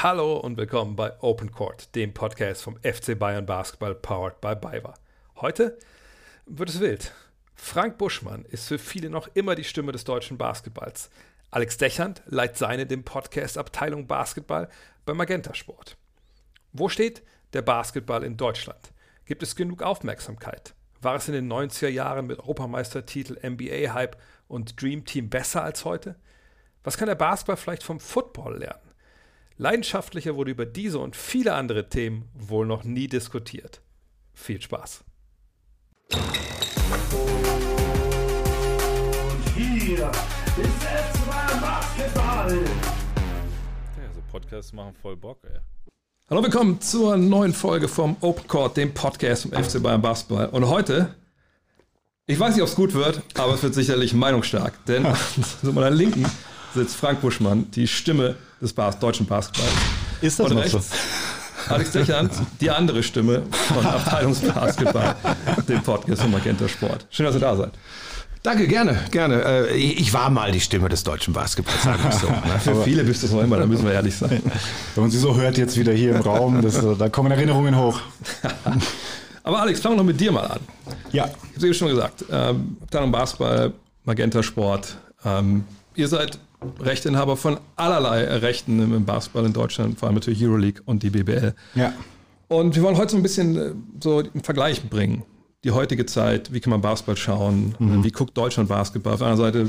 Hallo und willkommen bei Open Court, dem Podcast vom FC Bayern Basketball powered by BayWa. Heute wird es wild. Frank Buschmann ist für viele noch immer die Stimme des deutschen Basketballs. Alex Dechand leitet seine dem Podcast Abteilung Basketball bei Magenta Sport. Wo steht der Basketball in Deutschland? Gibt es genug Aufmerksamkeit? War es in den 90er Jahren mit Europameistertitel, NBA-Hype und Dream Team besser als heute? Was kann der Basketball vielleicht vom Football lernen? Leidenschaftlicher wurde über diese und viele andere Themen wohl noch nie diskutiert. Viel Spaß. Hier ist es Basketball. Ja, so Podcasts machen voll Bock, ey. Hallo, willkommen zur neuen Folge vom Open Court, dem Podcast vom FC Bayern Basketball. Und heute, ich weiß nicht, ob es gut wird, aber es wird sicherlich meinungsstark. Denn zu meiner Linken sitzt Frank Buschmann, die Stimme des Bas deutschen Basketballs. Ist das Und noch so? Alex Dechand, die andere Stimme von Abteilungsbasketball, dem Podcast von Magenta Sport. Schön, dass ihr da seid. Danke, gerne, gerne. Äh, Ich war mal die Stimme des deutschen Basketballs, sagen wir so. ne? Für viele bist du es noch immer, da müssen wir ehrlich sein. Wenn man sie so hört jetzt wieder hier im Raum, das, äh, da kommen Erinnerungen hoch. Aber Alex, fangen wir noch mit dir mal an. Ja, Ich habe es eben schon gesagt, ähm, Abteilung Basketball, Magenta Sport. Ähm, ihr seid Rechteinhaber von allerlei Rechten im Basketball in Deutschland, vor allem natürlich Euroleague und die BBL. ja. Und wir wollen heute so ein bisschen äh, so einen Vergleich bringen. Die heutige Zeit, wie kann man Basketball schauen? Wie guckt Deutschland Basketball? Auf einer Seite,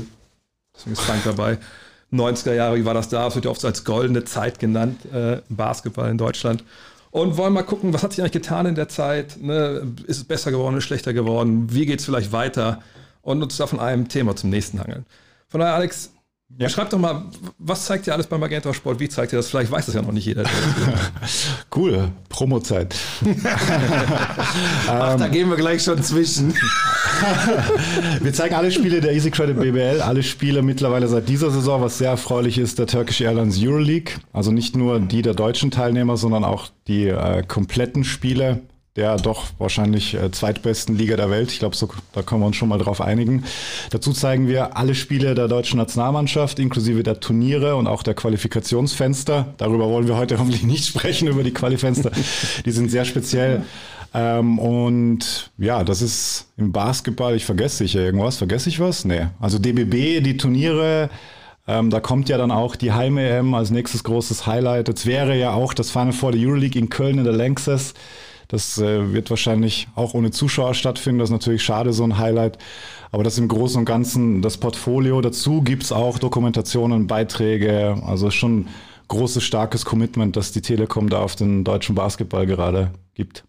deswegen ist Frank dabei, 90er Jahre, wie war das da? Es wird ja oft so als goldene Zeit genannt, äh, Basketball in Deutschland. Und wollen mal gucken, was hat sich eigentlich getan in der Zeit? Ne? Ist es besser geworden, ist es schlechter geworden? Wie geht es vielleicht weiter? Und uns da von einem Thema zum nächsten hangeln. Von daher, Alex, Ja. schreib doch mal, was zeigt dir alles beim Magenta Sport? Wie zeigt dir das? Vielleicht weiß das ja noch nicht jeder. Cool, Promozeit. Ach, da gehen wir gleich schon zwischen. Wir zeigen alle Spiele der Easy Credit BBL, alle Spiele mittlerweile seit dieser Saison, was sehr erfreulich ist, der Turkish Airlines Euroleague. Also nicht nur die der deutschen Teilnehmer, sondern auch die äh, kompletten Spiele der doch wahrscheinlich äh, zweitbesten Liga der Welt. Ich glaube, so, da können wir uns schon mal drauf einigen. Dazu zeigen wir alle Spiele der deutschen Nationalmannschaft, inklusive der Turniere und auch der Qualifikationsfenster. Darüber wollen wir heute hoffentlich nicht sprechen, über die Qualifenster. Die sind sehr speziell. Ähm, und ja, das ist im Basketball, ich vergesse sicher irgendwas. Vergesse ich was? Nee. Also DBB, die Turniere, ähm, da kommt ja dann auch die Heim-EM als nächstes großes Highlight. Jetzt wäre ja auch das Final Four der Euroleague in Köln in der Lanxess. Das äh, wird wahrscheinlich auch ohne Zuschauer stattfinden. Das ist natürlich schade, so ein Highlight. Aber das im Großen und Ganzen das Portfolio. Dazu gibt's auch Dokumentationen, Beiträge. Also schon großes, starkes Commitment, das die Telekom da auf den deutschen Basketball gerade gibt.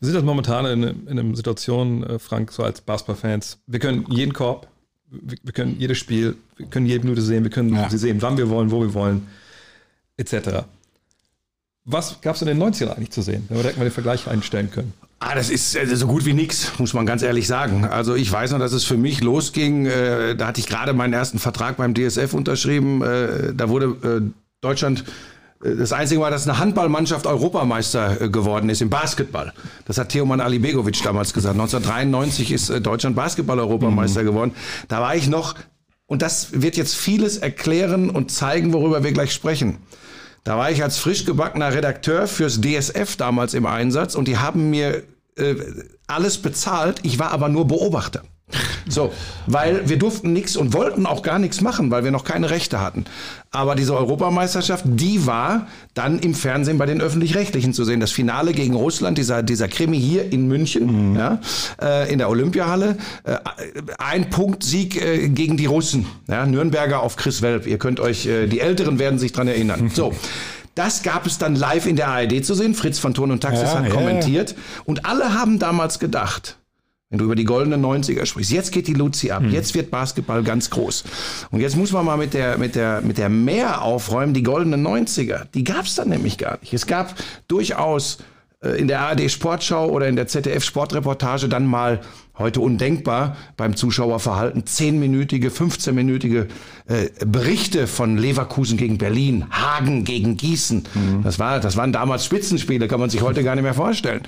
Wir sind jetzt momentan in, in einer Situation, äh, Frank, so als Basketball-Fans. Wir können jeden Korb, wir, wir können jedes Spiel, wir können jede Minute sehen, wir können Ja. sie sehen, wann wir wollen, wo wir wollen, etc. Was gab es in den 90ern eigentlich zu sehen, wenn wir direkt mal den Vergleich einstellen können? Ah, das ist äh, so gut wie nix, muss man ganz ehrlich sagen. Also ich weiß noch, dass es für mich losging. Äh, da hatte ich gerade meinen ersten Vertrag beim DSF unterschrieben. Äh, da wurde äh, Deutschland das Einzige war, dass eine Handballmannschaft Europameister geworden ist im Basketball. Das hat Theoman Alibegovic damals gesagt. 1993 ist Deutschland Basketball-Europameister geworden. Da war ich noch, und das wird jetzt vieles erklären und zeigen, worüber wir gleich sprechen. Da war ich als frisch gebackener Redakteur fürs DSF damals im Einsatz und die haben mir äh, alles bezahlt. Ich war aber nur Beobachter. So, weil wir durften nichts und wollten auch gar nichts machen, weil wir noch keine Rechte hatten. Aber diese Europameisterschaft, die war dann im Fernsehen bei den Öffentlich-Rechtlichen zu sehen. Das Finale gegen Russland, dieser, dieser Krimi hier in München, ja, äh, in der Olympiahalle. Äh, ein Punktsieg äh, gegen die Russen. Ja, Nürnberger auf Chris Welp. Ihr könnt euch, äh, die Älteren werden sich dran erinnern. So. Das gab es dann live in der ARD zu sehen. Fritz von Ton und Taxis Ja, hat ja, kommentiert. Und alle haben damals gedacht, wenn du über die goldenen 90er sprichst, jetzt geht die Luzi ab, jetzt wird Basketball ganz groß. Und jetzt muss man mal mit der, mit der, mit der Mehr aufräumen, die goldenen 90er, die gab es dann nämlich gar nicht. Es gab durchaus äh, in der ARD Sportschau oder in der ZDF Sportreportage dann mal heute undenkbar beim Zuschauerverhalten zehnminütige, 15-minütige äh, Berichte von Leverkusen gegen Berlin, Hagen gegen Gießen. Das war, das waren damals Spitzenspiele, kann man sich heute gar nicht mehr vorstellen.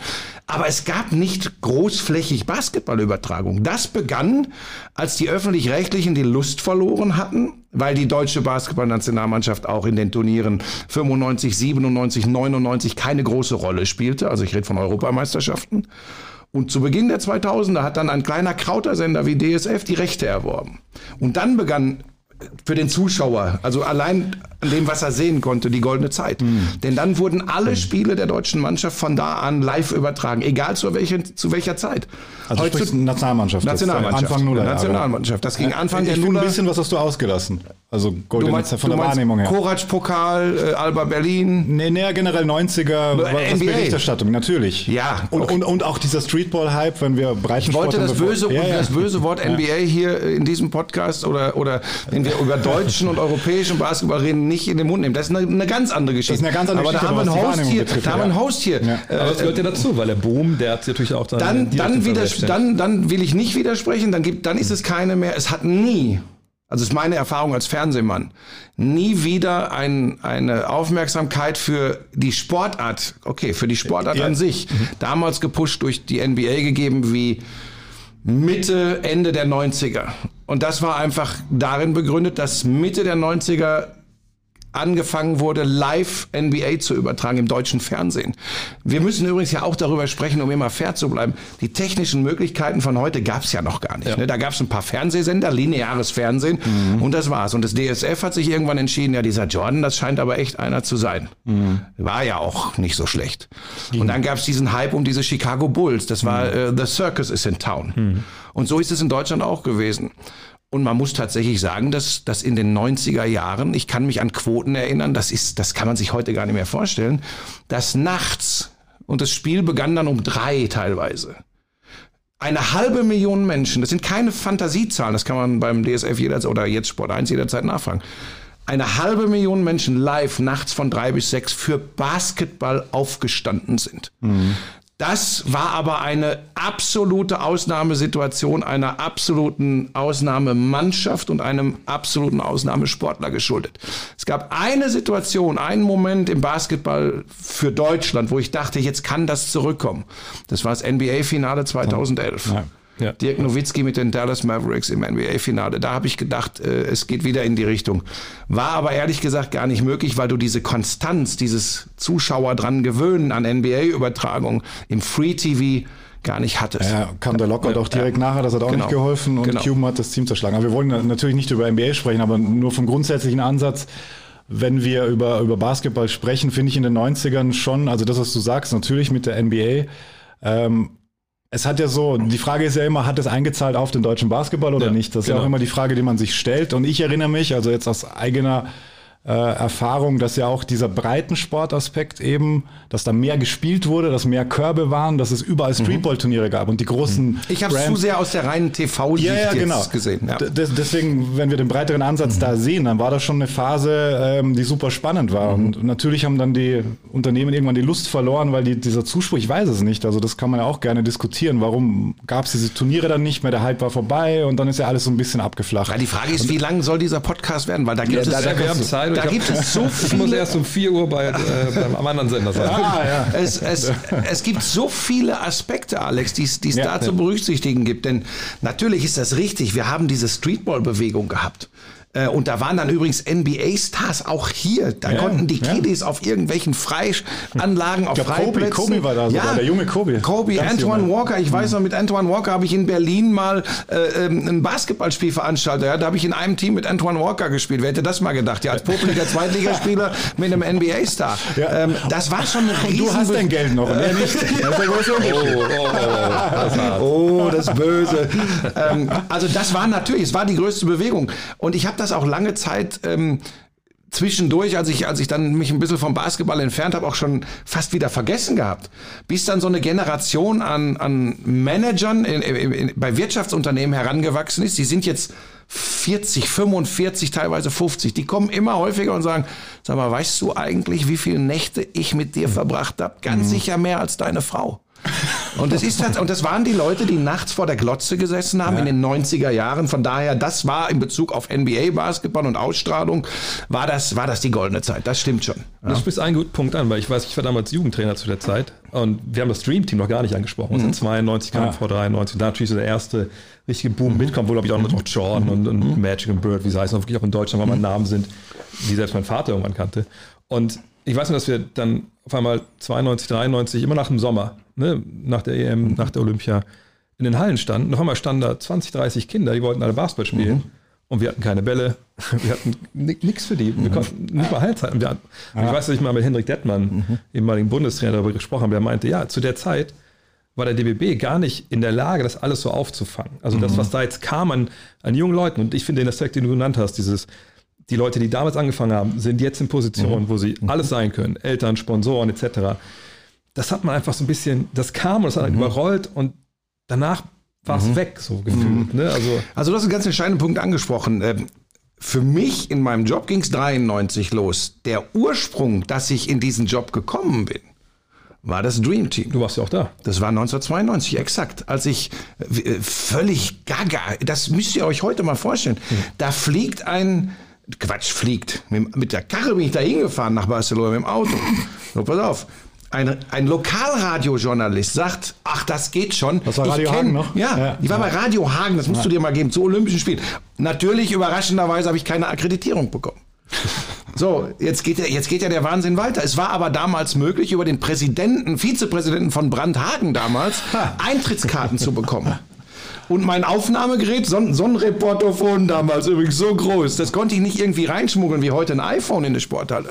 Aber es gab nicht großflächig Basketballübertragung. Das begann, als die öffentlich-rechtlichen die Lust verloren hatten weil die deutsche Basketballnationalmannschaft auch in den Turnieren 95, 97, 99 keine große Rolle spielte. Also ich rede von Europameisterschaften. Und zu Beginn der 2000er hat dann ein kleiner Krautersender wie DSF die Rechte erworben. Und dann begann für den Zuschauer, also allein an dem, was er sehen konnte, die goldene Zeit. Mhm. Denn dann wurden alle Spiele der deutschen Mannschaft von da an live übertragen, egal zu, welchen, zu welcher Zeit. Also Heute- sprichst du Nationalmannschaft. jetzt, Nationalmannschaft. Anfang Nuller. Nationalmannschaft. Das ging Anfang der ich finde Nuller. ein bisschen, was hast du ausgelassen? Also goldene meinst, Zeit von der meinst Wahrnehmung her. Korac-Pokal, äh, Alba Berlin. Nee, nee, generell 90er, Nur was NBA. Berichterstattung, natürlich. Ja, Und, okay. und, und auch dieser Streetball-Hype, wenn wir Breitensport... Ich wollte das böse, Ja, ja. das böse Wort NBA hier in diesem Podcast oder, oder wenn wir über deutschen und europäischen Basketball reden, nicht in den Mund nehmen. Das ist eine, eine ganz andere Geschichte. Das ist eine ganz andere aber Geschichte, da haben wir einen Host hier. betrifft, da haben wir einen ja. Host hier. Ja. Äh, Aber das gehört ja dazu, weil der Boom, der hat natürlich auch dann. dann, dann, dann will ich nicht widersprechen, dann, gibt, dann ist es keine mehr. Es hat nie, also ist meine Erfahrung als Fernsehmann, nie wieder ein, eine Aufmerksamkeit für die Sportart, okay, für die Sportart Ja. an sich, damals gepusht durch die NBA gegeben wie Mitte, Ende der 90er. Und das war einfach darin begründet, dass Mitte der 90er angefangen wurde, live NBA zu übertragen im deutschen Fernsehen. Wir müssen übrigens ja auch darüber sprechen, um immer fair zu bleiben. Die technischen Möglichkeiten von heute gab es ja noch gar nicht. Ne? Da gab es ein paar Fernsehsender, lineares Fernsehen und das war's. Und das DSF hat sich irgendwann entschieden, ja, dieser Jordan, das scheint aber echt einer zu sein. War ja auch nicht so schlecht. Und dann gab es diesen Hype um diese Chicago Bulls. Das war äh, The Circus is in Town. Und so ist es in Deutschland auch gewesen. Und man muss tatsächlich sagen, dass, dass in den 90er Jahren, ich kann mich an Quoten erinnern, das ist, das kann man sich heute gar nicht mehr vorstellen, dass nachts, und das Spiel begann dann um drei teilweise, eine halbe Million Menschen, das sind keine Fantasiezahlen, das kann man beim DSF jederzeit oder jetzt Sport 1 jederzeit nachfragen. Eine halbe Million Menschen live nachts von drei bis sechs für Basketball aufgestanden sind. Das war aber eine absolute Ausnahmesituation einer absoluten Ausnahmemannschaft und einem absoluten Ausnahmesportler geschuldet. Es gab eine Situation, einen Moment im Basketball für Deutschland, wo ich dachte, jetzt kann das zurückkommen. Das war das NBA-Finale 2011. Ja. Dirk Nowitzki mit den Dallas Mavericks im NBA-Finale. Da habe ich gedacht, äh, es geht wieder in die Richtung. War aber ehrlich gesagt gar nicht möglich, weil du diese Konstanz, dieses Zuschauer dran gewöhnen an NBA-Übertragung im Free-TV gar nicht hattest. Ja, kam der Lockout auch direkt nachher, das hat auch Genau. nicht geholfen und Genau. Cuban hat das Team zerschlagen. Aber wir wollen natürlich nicht über NBA sprechen, aber nur vom grundsätzlichen Ansatz. Wenn wir über, über Basketball sprechen, finde ich in den 90ern schon, also das, was du sagst, natürlich mit der NBA. Ähm, es hat ja so, die Frage ist ja immer, hat es eingezahlt auf den deutschen Basketball oder Ja, nicht? Das ist ja genau. auch immer die Frage, die man sich stellt. Und ich erinnere mich, also jetzt aus eigener äh, Erfahrung, dass ja auch dieser Breitensportaspekt eben, dass da mehr gespielt wurde, dass mehr Körbe waren, dass es überall Streetball-Turniere gab und die großen Mhm. Ich habe es zu sehr aus der reinen TV-Sicht ja, ja, genau. gesehen. Ja. Deswegen, wenn wir den breiteren Ansatz da sehen, dann war das schon eine Phase, ähm, die super spannend war. Und natürlich haben dann die Unternehmen irgendwann die Lust verloren, weil die, dieser Zuspruch, ich weiß es nicht, also das kann man ja auch gerne diskutieren. Warum gab es diese Turniere dann nicht mehr? Der Hype war vorbei und dann ist ja alles so ein bisschen abgeflacht. Ja, die Frage ist, wie lang soll dieser Podcast werden? Weil da gibt Ja, es, da, wir haben Zeit. Und da ich gibt hab- es so Ich muss viele erst um 4 Uhr bei, äh, beim anderen Sender sein. ah, ja. es, es, es gibt so viele Aspekte, Alex, die es die es Ja, da ja. zu berücksichtigen gibt. Denn natürlich ist das richtig. Wir haben diese Streetball-Bewegung gehabt. Äh, Und da waren dann übrigens NBA-Stars auch hier. Da Ja, konnten die ja. Kiddies auf irgendwelchen Freianlagen, auf glaub, Kobe- Freiplätzen. Kobe war da sogar, der junge Kobe. Kobe, Ganz Antoine junge. Walker. Ich weiß noch, mit Antoine Walker habe ich in Berlin mal äh, ähm, ein Basketballspiel veranstaltet. Ja, da habe ich in einem Team mit Antoine Walker gespielt. Wer hätte das mal gedacht? Ja, als popeliger Zweitligaspieler mit einem NBA-Star. Ja. Ähm, das war schon eine riesen Du hast dein Geld noch er Unterschied. Oh, oh, oh, Oh, das Böse. ähm, also das war natürlich, es war die größte Bewegung. Und ich habe das auch lange Zeit ähm, zwischendurch, als ich, als ich dann mich ein bisschen vom Basketball entfernt habe, auch schon fast wieder vergessen gehabt. Bis dann so eine Generation an, an Managern in, in, in, bei Wirtschaftsunternehmen herangewachsen ist. Die sind jetzt 40, 45, teilweise 50. Die kommen immer häufiger und sagen, sag mal, weißt du eigentlich, wie viele Nächte ich mit dir verbracht habe? Ganz sicher mehr als deine Frau. Und das, ist, halt- und das waren die Leute, die nachts vor der Glotze gesessen haben in den 90er Jahren. Von daher, das war in Bezug auf NBA-Basketball und Ausstrahlung, war das, war das die goldene Zeit. Das stimmt schon. Du sprichst einen guten Punkt an, weil ich weiß, ich war damals Jugendtrainer zu der Zeit und wir haben das Dream Team noch gar nicht angesprochen. Mhm. Und 92 kam Ah. vor 93 und da natürlich so der erste richtige Boom mitkommt, wo glaube ich auch noch Jordan und, und Mhm. Magic und Bird, wie sie heißen, wirklich auch in Deutschland, weil man Namen sind, die selbst mein Vater irgendwann kannte. Und ich weiß nur, dass wir dann auf einmal 92, 93, immer nach dem Sommer, ne, nach der EM, nach der Olympia, in den Hallen standen. Noch einmal standen da 20, 30 Kinder, die wollten alle Basketball spielen. Und wir hatten keine Bälle, wir hatten nichts für die. Wir konnten nicht mal Heilzeiten. Wir hatten, und Ich weiß, dass ich mal mit Hendrik Dettmann, ehemaligen Bundestrainer, darüber gesprochen habe. Der meinte, ja, zu der Zeit war der DBB gar nicht in der Lage, das alles so aufzufangen. Also das, was da jetzt kam an, an jungen Leuten, und ich finde den Aspekt, den du genannt hast, dieses, die Leute, die damals angefangen haben, sind jetzt in Positionen, wo sie alles sein können, Eltern, Sponsoren etc. Das hat man einfach so ein bisschen, das kam und das hat halt überrollt und danach war es weg, so gefühlt. Ne? Also Also du hast einen ganz entscheidenden Punkt angesprochen. Ähm, Für mich in meinem Job ging es 93 los. Der Ursprung, dass ich in diesen Job gekommen bin, war das Dream Team. du warst ja auch da. Das war 1992, exakt. Als ich äh, völlig gaga, das müsst ihr euch heute mal vorstellen. Da fliegt ein, Quatsch, fliegt. Mit, mit der Karre bin ich da hingefahren nach Barcelona mit dem Auto. So, pass auf. Ein, ein Lokalradiojournalist sagt, ach, das geht schon. Das war Ich Radio kenn- Hagen noch? Ja, Ja. die war bei Radio Hagen, das musst du dir mal geben, zu Olympischen Spielen. Natürlich, überraschenderweise, habe ich keine Akkreditierung bekommen. So, jetzt geht, ja, jetzt geht ja der Wahnsinn weiter. Es war aber damals möglich, über den Präsidenten, Vizepräsidenten von Brandhagen damals, Eintrittskarten zu bekommen. Und mein Aufnahmegerät, so, ein- so ein Reportophon damals übrigens so groß, das konnte ich nicht irgendwie reinschmuggeln wie heute ein iPhone in eine Sporthalle.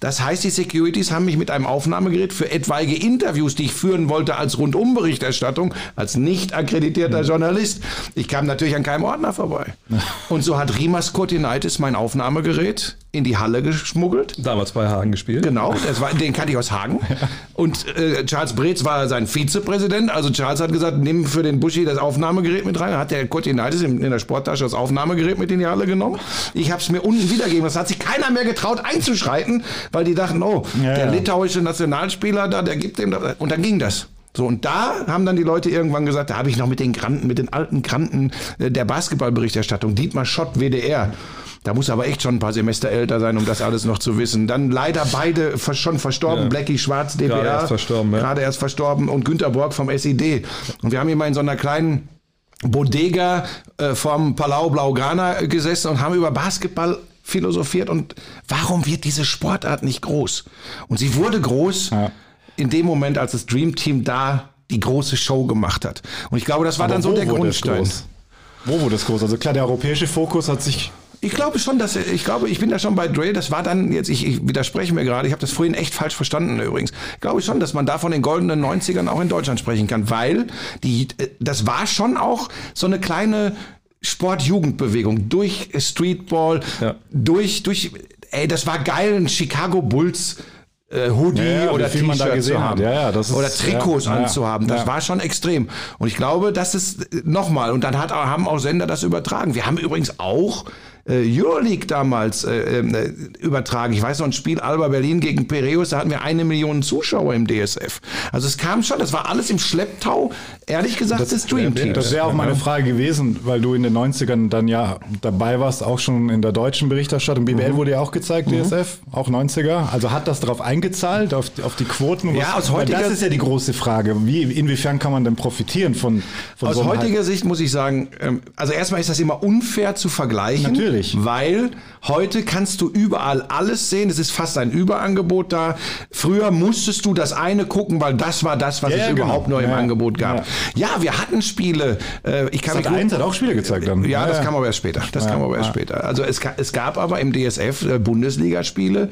Das heißt, die Securities haben mich mit einem Aufnahmegerät für etwaige Interviews, die ich führen wollte als Rundumberichterstattung, als nicht akkreditierter Journalist. Ich kam natürlich an keinem Ordner vorbei. Und so hat Rimas Cortinaitis mein Aufnahmegerät in die Halle geschmuggelt. Damals bei Hagen gespielt. Genau, das war, den kannte ich aus Hagen. Und äh, Charles Breetz war sein Vizepräsident. Also Charles hat gesagt, nimm für den Buschi das Aufnahmegerät mit rein. Dann hat der Cortinaitis in, in der Sporttasche das Aufnahmegerät mit in die Halle genommen. Ich habe es mir unten wiedergegeben. Das hat sich keiner mehr getraut einzuschreiten, weil die dachten, oh, Ja, der ja. litauische Nationalspieler da, der gibt dem das. Und dann ging das. So, und da haben dann die Leute irgendwann gesagt, da habe ich noch mit den Granten, mit den alten Granten äh, der Basketballberichterstattung, Dietmar Schott, WDR. Da muss aber echt schon ein paar Semester älter sein, um das alles noch zu wissen. Dann leider beide schon verstorben. Ja. Blackie Schwarz, DPR. Gerade erst verstorben, ja. Gerade erst verstorben. Und Günter Borg vom SID. Und wir haben immer in so einer kleinen Bodega äh, vom Palau Blaugrana gesessen und haben über Basketball philosophiert und warum wird diese Sportart nicht groß? Und sie wurde groß Ja. in dem Moment, als das Dream Team da die große Show gemacht hat. Und ich glaube, das war Aber dann so der Grundstein. Wo wurde es groß? Also klar, der europäische Fokus hat sich Ich glaube schon, dass ich glaube, ich bin da schon bei Dre. Das war dann jetzt, ich, ich widerspreche mir gerade. Ich habe das vorhin echt falsch verstanden übrigens. Ich glaube schon, dass man da von den goldenen 90ern auch in Deutschland sprechen kann, weil die, äh, das war schon auch so eine kleine Sportjugendbewegung durch Streetball, Ja. durch durch. Ey, das war geil, ein Chicago Bulls. äh, Hoodie Ja, ja, oder wie viel man da T-Shirt gesehen zu hat. haben Ja, ja, das ist- oder Trikots anzuhaben, das war schon extrem. Und ich glaube, das ist nochmal, und dann hat, haben auch Sender das übertragen. Wir haben übrigens auch äh, Euroleague damals äh, äh, übertragen. Ich weiß noch, ein Spiel Alba Berlin gegen Piraeus, da hatten wir eine Million Zuschauer im DSF. Also es kam schon, das war alles im Schlepptau, ehrlich gesagt, Dream Teams. Das wäre auch meine Frage gewesen, weil du in den 90ern dann ja dabei warst, auch schon in der deutschen Berichterstattung. Mhm. BBL wurde ja auch gezeigt, DSF, auch 90er. Also hat das darauf eingezahlt, auf, auf die Quoten? Ja, aus heutiger- Das ist ja die große Frage. Wie, inwiefern kann man denn profitieren von, von Aus so heutiger Sicht muss ich sagen, ähm, also erstmal ist das immer unfair zu vergleichen. Natürlich. Weil heute kannst du überall alles sehen. Es ist fast ein Überangebot da. Früher musstest du das eine gucken, weil das war das, was Ja, es genau. überhaupt nur im Ja, Angebot gab. ja. Ja. wir hatten Spiele. Äh, ich kann Sat. mich 1 hat auch Spiele gezeigt dann. Ja, das kam aber erst später. Das kam aber erst später. Also es, es gab aber im DSF äh, Bundesligaspiele.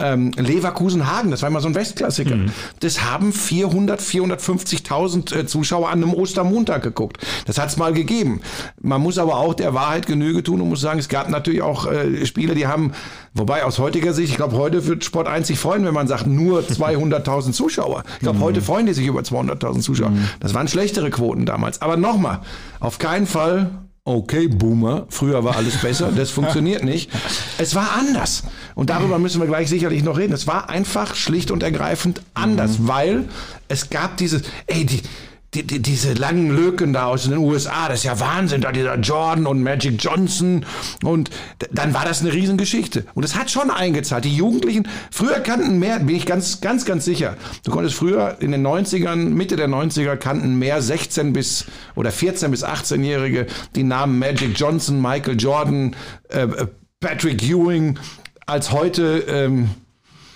Ähm, Leverkusen-Hagen, das war immer so ein Westklassiker. Mhm. Das haben 400, 450.000 äh, Zuschauer an einem Ostermontag geguckt. Das hat es mal gegeben. Man muss aber auch der Wahrheit Genüge tun und muss sagen, es gab natürlich auch äh, Spiele, die haben, wobei aus heutiger Sicht, ich glaube, heute wird Sport 1 sich freuen, wenn man sagt, nur 200.000 Zuschauer. Ich glaube, heute freuen die sich über 200.000 Zuschauer. Das waren schlechtere Quoten damals. Aber nochmal, auf keinen Fall Okay, Boomer, früher war alles besser, das funktioniert nicht. Es war anders. Und darüber müssen wir gleich sicherlich noch reden. Es war einfach schlicht und ergreifend anders, weil es gab dieses, ey, die, die, die, diese langen Lücken da aus den USA, das ist ja Wahnsinn, da dieser Jordan und Magic Johnson und dann war das eine Riesengeschichte. Und es hat schon eingezahlt. Die Jugendlichen, früher kannten mehr, bin ich ganz, ganz, ganz sicher. Du konntest früher in den 90ern, Mitte der 90er kannten mehr 16 bis oder 14 bis 18-Jährige die Namen Magic Johnson, Michael Jordan, äh, äh, Patrick Ewing als heute ähm,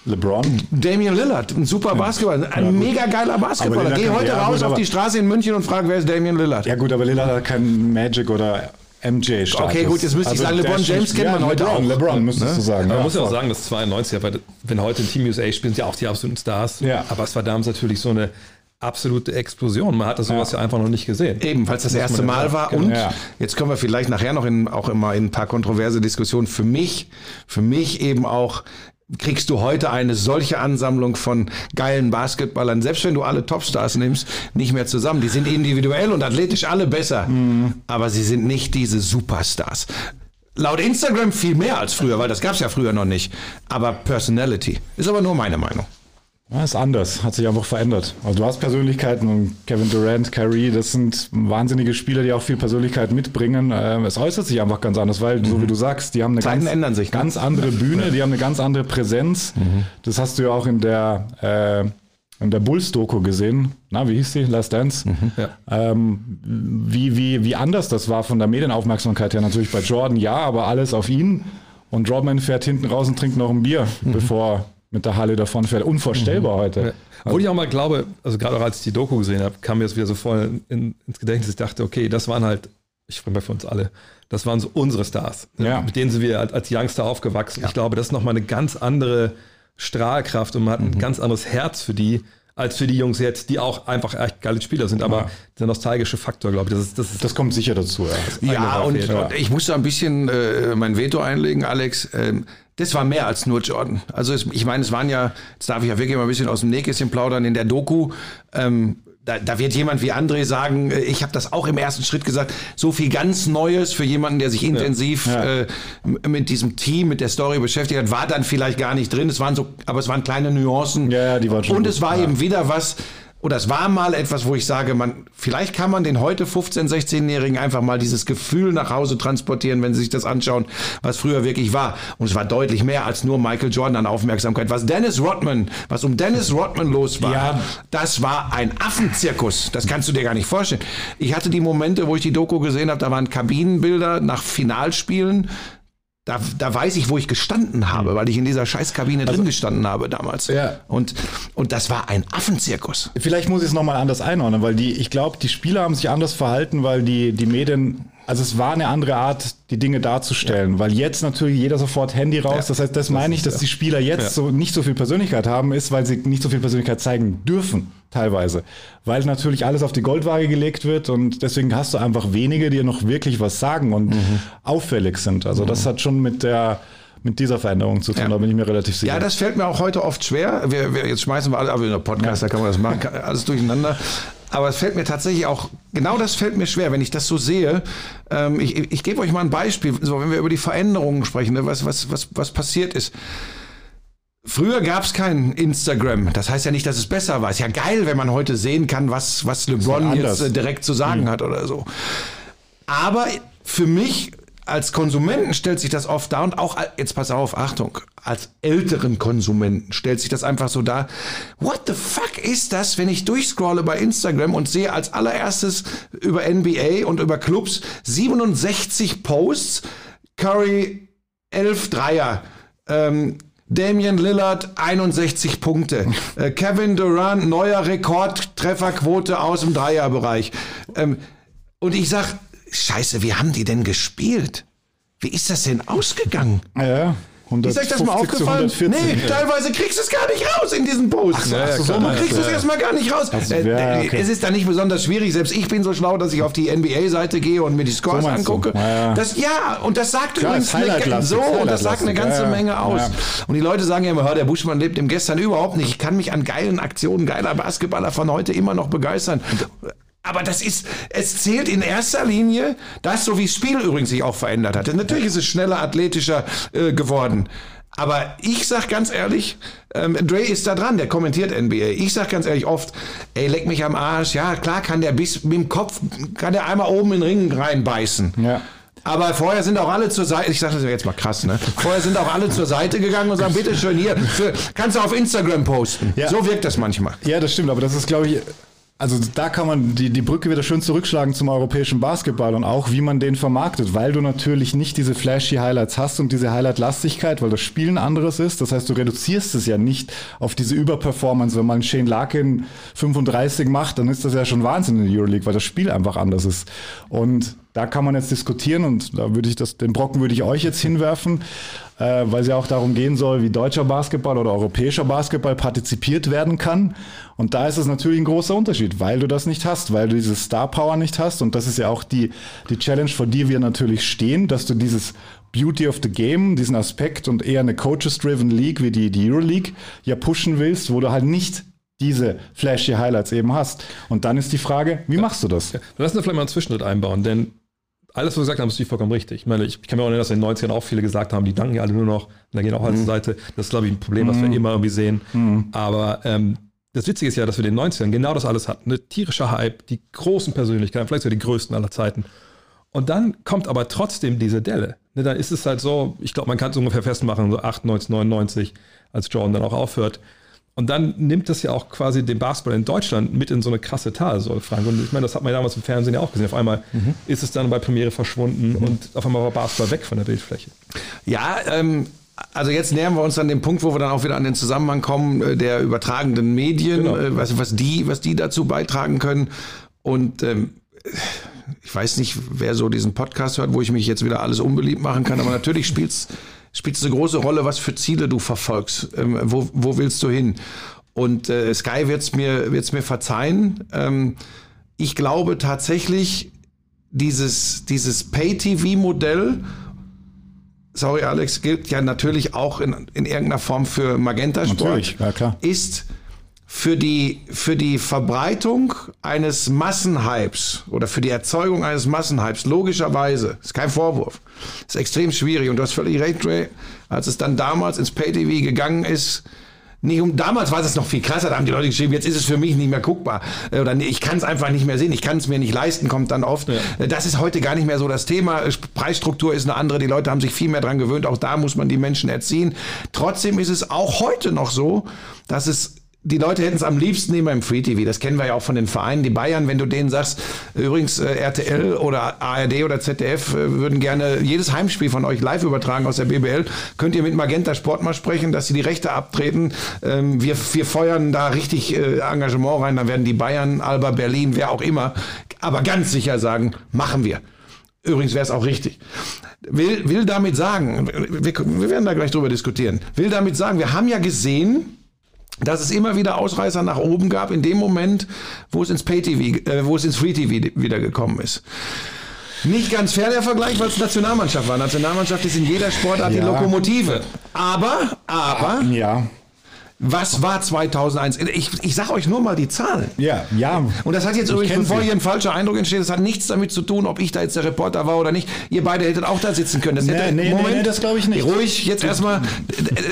LeBron. Damian Lillard, ein super Basketballer, ein mega geiler Basketballer. Geh heute ja, raus gut, auf die Straße in München und frag, wer ist Damian Lillard? Ja gut, aber Lillard hat keinen Magic oder MJ-Status. Okay, gut, jetzt müsste ich sagen, LeBron James kennt man heute LeBron, auch. LeBron müsstest du sagen. Man ja, muss ja auch sagen, das 92er, weil wenn heute in Team USA spielen, sind ja auch die absoluten Stars. Ja. Aber es war damals natürlich so eine absolute Explosion. Man hat das sowas ja, einfach noch nicht gesehen. Eben, falls das Muss erste ja Mal war. Und Ja. jetzt kommen wir vielleicht nachher noch in, auch immer in ein paar kontroverse Diskussionen. Für mich, für mich eben auch kriegst du heute eine solche Ansammlung von geilen Basketballern, selbst wenn du alle Topstars nimmst, nicht mehr zusammen. Die sind individuell und athletisch alle besser, aber sie sind nicht diese Superstars. Laut Instagram viel mehr als früher, weil das gab's ja früher noch nicht. Aber Personality ist aber nur meine Meinung. Ja, ist anders, hat sich einfach verändert. Also du hast Persönlichkeiten Kevin Durant, Kyrie, das sind wahnsinnige Spieler, die auch viel Persönlichkeit mitbringen. Ähm, es äußert sich einfach ganz anders, weil, so wie du sagst, die haben eine Zeiten ganz, sich, ne? ganz andere Bühne, die haben eine ganz andere Präsenz. Das hast du ja auch in der, äh, in der Bulls-Doku gesehen. Na, wie hieß die? Last Dance. Ja. Ähm, wie, wie, wie anders das war von der Medienaufmerksamkeit her. Natürlich bei Jordan ja, aber alles auf ihn. Und Rodman fährt hinten raus und trinkt noch ein Bier, bevor mit der Halle davon fährt. Unvorstellbar heute. Obwohl ich auch mal glaube, also gerade auch als ich die Doku gesehen habe, kam mir das wieder so voll in, ins Gedächtnis. Ich dachte, okay, das waren halt, ich spreche mal für uns alle, das waren so unsere Stars. Ja. Mit denen sind wir als, als Youngster aufgewachsen. Ich glaube, das ist nochmal eine ganz andere Strahlkraft und man hat Mhm. ein ganz anderes Herz für die, als für die Jungs jetzt, die auch einfach echt geile Spieler sind. Aber Ja. der nostalgische Faktor, glaube ich, das ist, das ist Das kommt sicher dazu. Ja. Ja, und, und ich musste ein bisschen äh, mein Veto einlegen, Alex. Ähm, das war mehr als nur Jordan. Also es, ich meine, es waren ja, jetzt darf ich ja wirklich mal ein bisschen aus dem Nähkästchen plaudern, in der Doku, ähm, da, da wird jemand wie André sagen, äh, ich habe das auch im ersten Schritt gesagt, so viel ganz Neues für jemanden, der sich intensiv Ja. Äh, m- mit diesem Team, mit der Story beschäftigt hat, war dann vielleicht gar nicht drin. Es waren so, aber es waren kleine Nuancen. Ja, ja, die waren schon Und gut. es war Ja. eben wieder was, oder es war mal etwas, wo ich sage, man, vielleicht kann man den heute 15-, 16-Jährigen einfach mal dieses Gefühl nach Hause transportieren, wenn sie sich das anschauen, was früher wirklich war. Und es war deutlich mehr als nur Michael Jordan an Aufmerksamkeit. Was Dennis Rodman, was um Dennis Rodman los war, Ja. das war ein Affenzirkus. Das kannst du dir gar nicht vorstellen. Ich hatte die Momente, wo ich die Doku gesehen habe, da waren Kabinenbilder nach Finalspielen. Da, da weiß ich, wo ich gestanden habe, weil ich in dieser Scheißkabine drin gestanden habe damals. Ja. Und, und das war ein Affenzirkus. Vielleicht muss ich es nochmal anders einordnen, weil die, ich glaube, die Spieler haben sich anders verhalten, weil die, die Medien, also es war eine andere Art, die Dinge darzustellen, weil jetzt natürlich jeder sofort Handy raus. Das heißt, das meine ich, dass die Spieler jetzt so nicht so viel Persönlichkeit haben, ist, weil sie nicht so viel Persönlichkeit zeigen dürfen, teilweise. Weil natürlich alles auf die Goldwaage gelegt wird und deswegen hast du einfach wenige, die noch wirklich was sagen und auffällig sind. Also das hat schon mit der, mit dieser Veränderung zu tun, Ja. da bin ich mir relativ sicher. Ja, das fällt mir auch heute oft schwer. Wir, wir, jetzt schmeißen wir alle, aber in der Podcast, da kann man das machen, alles durcheinander. Aber es fällt mir tatsächlich auch, genau das fällt mir schwer, wenn ich das so sehe. Ähm, ich ich, ich gebe euch mal ein Beispiel, so, wenn wir über die Veränderungen sprechen, ne, was, was, was, was passiert ist. Früher gab es kein Instagram. Das heißt ja nicht, dass es besser war. Ist ja geil, wenn man heute sehen kann, was, was LeBron jetzt äh, direkt zu sagen hat oder so. Aber für mich als Konsumenten stellt sich das oft dar und auch, jetzt pass auf, Achtung, als älteren Konsumenten stellt sich das einfach so dar. What the fuck ist das, wenn ich durchscrolle bei Instagram und sehe als allererstes über NBA und über Clubs 67 Posts, Curry 11 Dreier, ähm, Damian Lillard 61 Punkte. Äh, Kevin Durant neuer Rekordtrefferquote aus dem Dreierbereich. Ähm, und ich sag, Scheiße, wie haben die denn gespielt? Wie ist das denn ausgegangen? ja, Ist euch das mal 150 aufgefallen? 114. Nee, teilweise kriegst du es gar nicht raus in diesen Posts. ja, Ach so, klar, so, ja, kriegst du es ja. erstmal gar nicht raus. Also, Äh, ja, äh, okay. Es ist da nicht besonders schwierig. Selbst ich bin so schlau, dass ich auf die NBA-Seite gehe und mir die Scores So du? angucke. Ja, ja. Das, ja, und das sagt Klar, übrigens eine, so, und das sagt eine ganze ja, ja. Menge aus. Ja. Und die Leute sagen ja immer, "Hör, der Buschmann lebt im Gestern überhaupt nicht. Ich kann mich an geilen Aktionen geiler Basketballer von heute immer noch begeistern. Aber das ist, es zählt in erster Linie, das so wie das Spiel übrigens sich auch verändert hat. Natürlich ist es schneller, athletischer äh, geworden. Aber ich sag ganz ehrlich, ähm, Dre ist da dran, der kommentiert NBA. Ich sag ganz ehrlich oft, ey, leck mich am Arsch. Ja, klar kann der bis mit dem Kopf, kann der einmal oben in den Ring reinbeißen. Ja. Aber vorher sind auch alle zur Seite, ich sage das jetzt mal krass, ne? Vorher sind auch alle zur Seite gegangen und sagen, bitte schön hier, für, kannst du auf Instagram posten. Ja. So wirkt das manchmal. Ja, das stimmt, aber das ist, glaube ich, also da kann man die, die Brücke wieder schön zurückschlagen zum europäischen Basketball und auch wie man den vermarktet, weil du natürlich nicht diese flashy Highlights hast und diese Highlight-Lastigkeit, weil das Spiel ein anderes ist. Das heißt, du reduzierst es ja nicht auf diese Überperformance. Wenn man Shane Larkin 35 macht, dann ist das ja schon Wahnsinn in der Euroleague, weil das Spiel einfach anders ist. Und da kann man jetzt diskutieren und da würde ich das, den Brocken würde ich euch jetzt hinwerfen, äh, weil es ja auch darum gehen soll, wie deutscher Basketball oder europäischer Basketball partizipiert werden kann. Und da ist es natürlich ein großer Unterschied, weil du das nicht hast, weil du diese Star Power nicht hast. Und das ist ja auch die, die Challenge, vor die wir natürlich stehen, dass du dieses Beauty of the Game, diesen Aspekt und eher eine Coaches-driven League wie die, die Euroleague ja pushen willst, wo du halt nicht diese flashy Highlights eben hast. Und dann ist die Frage, wie machst du das? Lass uns da vielleicht mal einen Zwischenschritt einbauen, denn alles, was du gesagt hast, ist vollkommen richtig. Ich meine, ich kann mir auch erinnern, dass in den 90ern auch viele gesagt haben, die danken ja alle nur noch, und dann gehen auch alle zur Seite. Das ist, glaube ich, ein Problem, was wir immer irgendwie sehen. Aber ähm, das Witzige ist ja, dass wir in den 90ern genau das alles hatten. Eine tierische Hype, die großen Persönlichkeiten, vielleicht sogar die größten aller Zeiten. Und dann kommt aber trotzdem diese Delle. Ne, dann ist es halt so, ich glaube, man kann es ungefähr festmachen, so 98, 99, als Jordan dann auch aufhört. Und dann nimmt das ja auch quasi den Basketball in Deutschland mit in so eine krasse Talsohle, Frank. Und ich meine, das hat man ja damals im Fernsehen ja auch gesehen. Auf einmal ist es dann bei Premiere verschwunden und auf einmal war Basketball weg von der Bildfläche. Ja, ähm, also jetzt nähern wir uns an dem Punkt, wo wir dann auch wieder an den Zusammenhang kommen äh, der übertragenden Medien, Genau. äh, was, was, die, was die dazu beitragen können. Und ähm, ich weiß nicht, wer so diesen Podcast hört, wo ich mich jetzt wieder alles unbeliebt machen kann, aber natürlich spielt's spielt's eine große Rolle, was für Ziele du verfolgst. Ähm, wo, wo willst du hin? Und äh, Sky wird's mir, wird's mir verzeihen. Ähm, ich glaube tatsächlich, dieses, dieses Pay-TV-Modell, sorry Alex, gilt ja natürlich auch in, in irgendeiner Form für Magenta Sport, ja, ist für die, für die Verbreitung eines Massenhypes oder für die Erzeugung eines Massenhypes, logischerweise, ist kein Vorwurf, ist extrem schwierig. Und du hast völlig recht, Ray, als es dann damals ins Pay-TV gegangen ist, nicht um, damals war es noch viel krasser, da haben die Leute geschrieben, jetzt ist es für mich nicht mehr guckbar. Äh, Oder ich kann es einfach nicht mehr sehen, ich kann es mir nicht leisten, kommt dann oft. Äh, Das ist heute gar nicht mehr so das Thema. Preisstruktur ist eine andere, die Leute haben sich viel mehr dran gewöhnt, auch da muss man die Menschen erziehen. Trotzdem ist es auch heute noch so, dass es die Leute hätten es am liebsten immer im Free TV. Das kennen wir ja auch von den Vereinen. Die Bayern, wenn du denen sagst, übrigens äh, RTL oder ARD oder ZDF äh, würden gerne jedes Heimspiel von euch live übertragen aus der BBL, könnt ihr mit Magenta Sport mal sprechen, dass sie die Rechte abtreten. Ähm, wir, wir feuern da richtig äh, Engagement rein. Dann werden die Bayern, Alba Berlin, wer auch immer, aber ganz sicher sagen, machen wir. Übrigens wäre es auch richtig. Will, will damit sagen, wir, wir werden da gleich drüber diskutieren, will damit sagen, wir haben ja gesehen, dass es immer wieder Ausreißer nach oben gab in dem Moment, wo es ins Pay-TV, äh, wo es ins Free-TV wieder gekommen ist. Nicht ganz fair der Vergleich, weil es Nationalmannschaft war. Nationalmannschaft ist in jeder Sportart die Ja. Lokomotive. Aber, aber, Ja, was war 2001? Ich, ich sage euch nur mal die Zahlen. ja, ja. Und das hat jetzt Ich übrigens, bevor hier ein falscher Eindruck entsteht, das hat nichts damit zu tun, ob ich da jetzt der Reporter war oder nicht. Ihr beide hättet auch da sitzen können. Das Nee, hätte, nee, nee, nee, das glaube ich nicht. Ruhig, jetzt erstmal,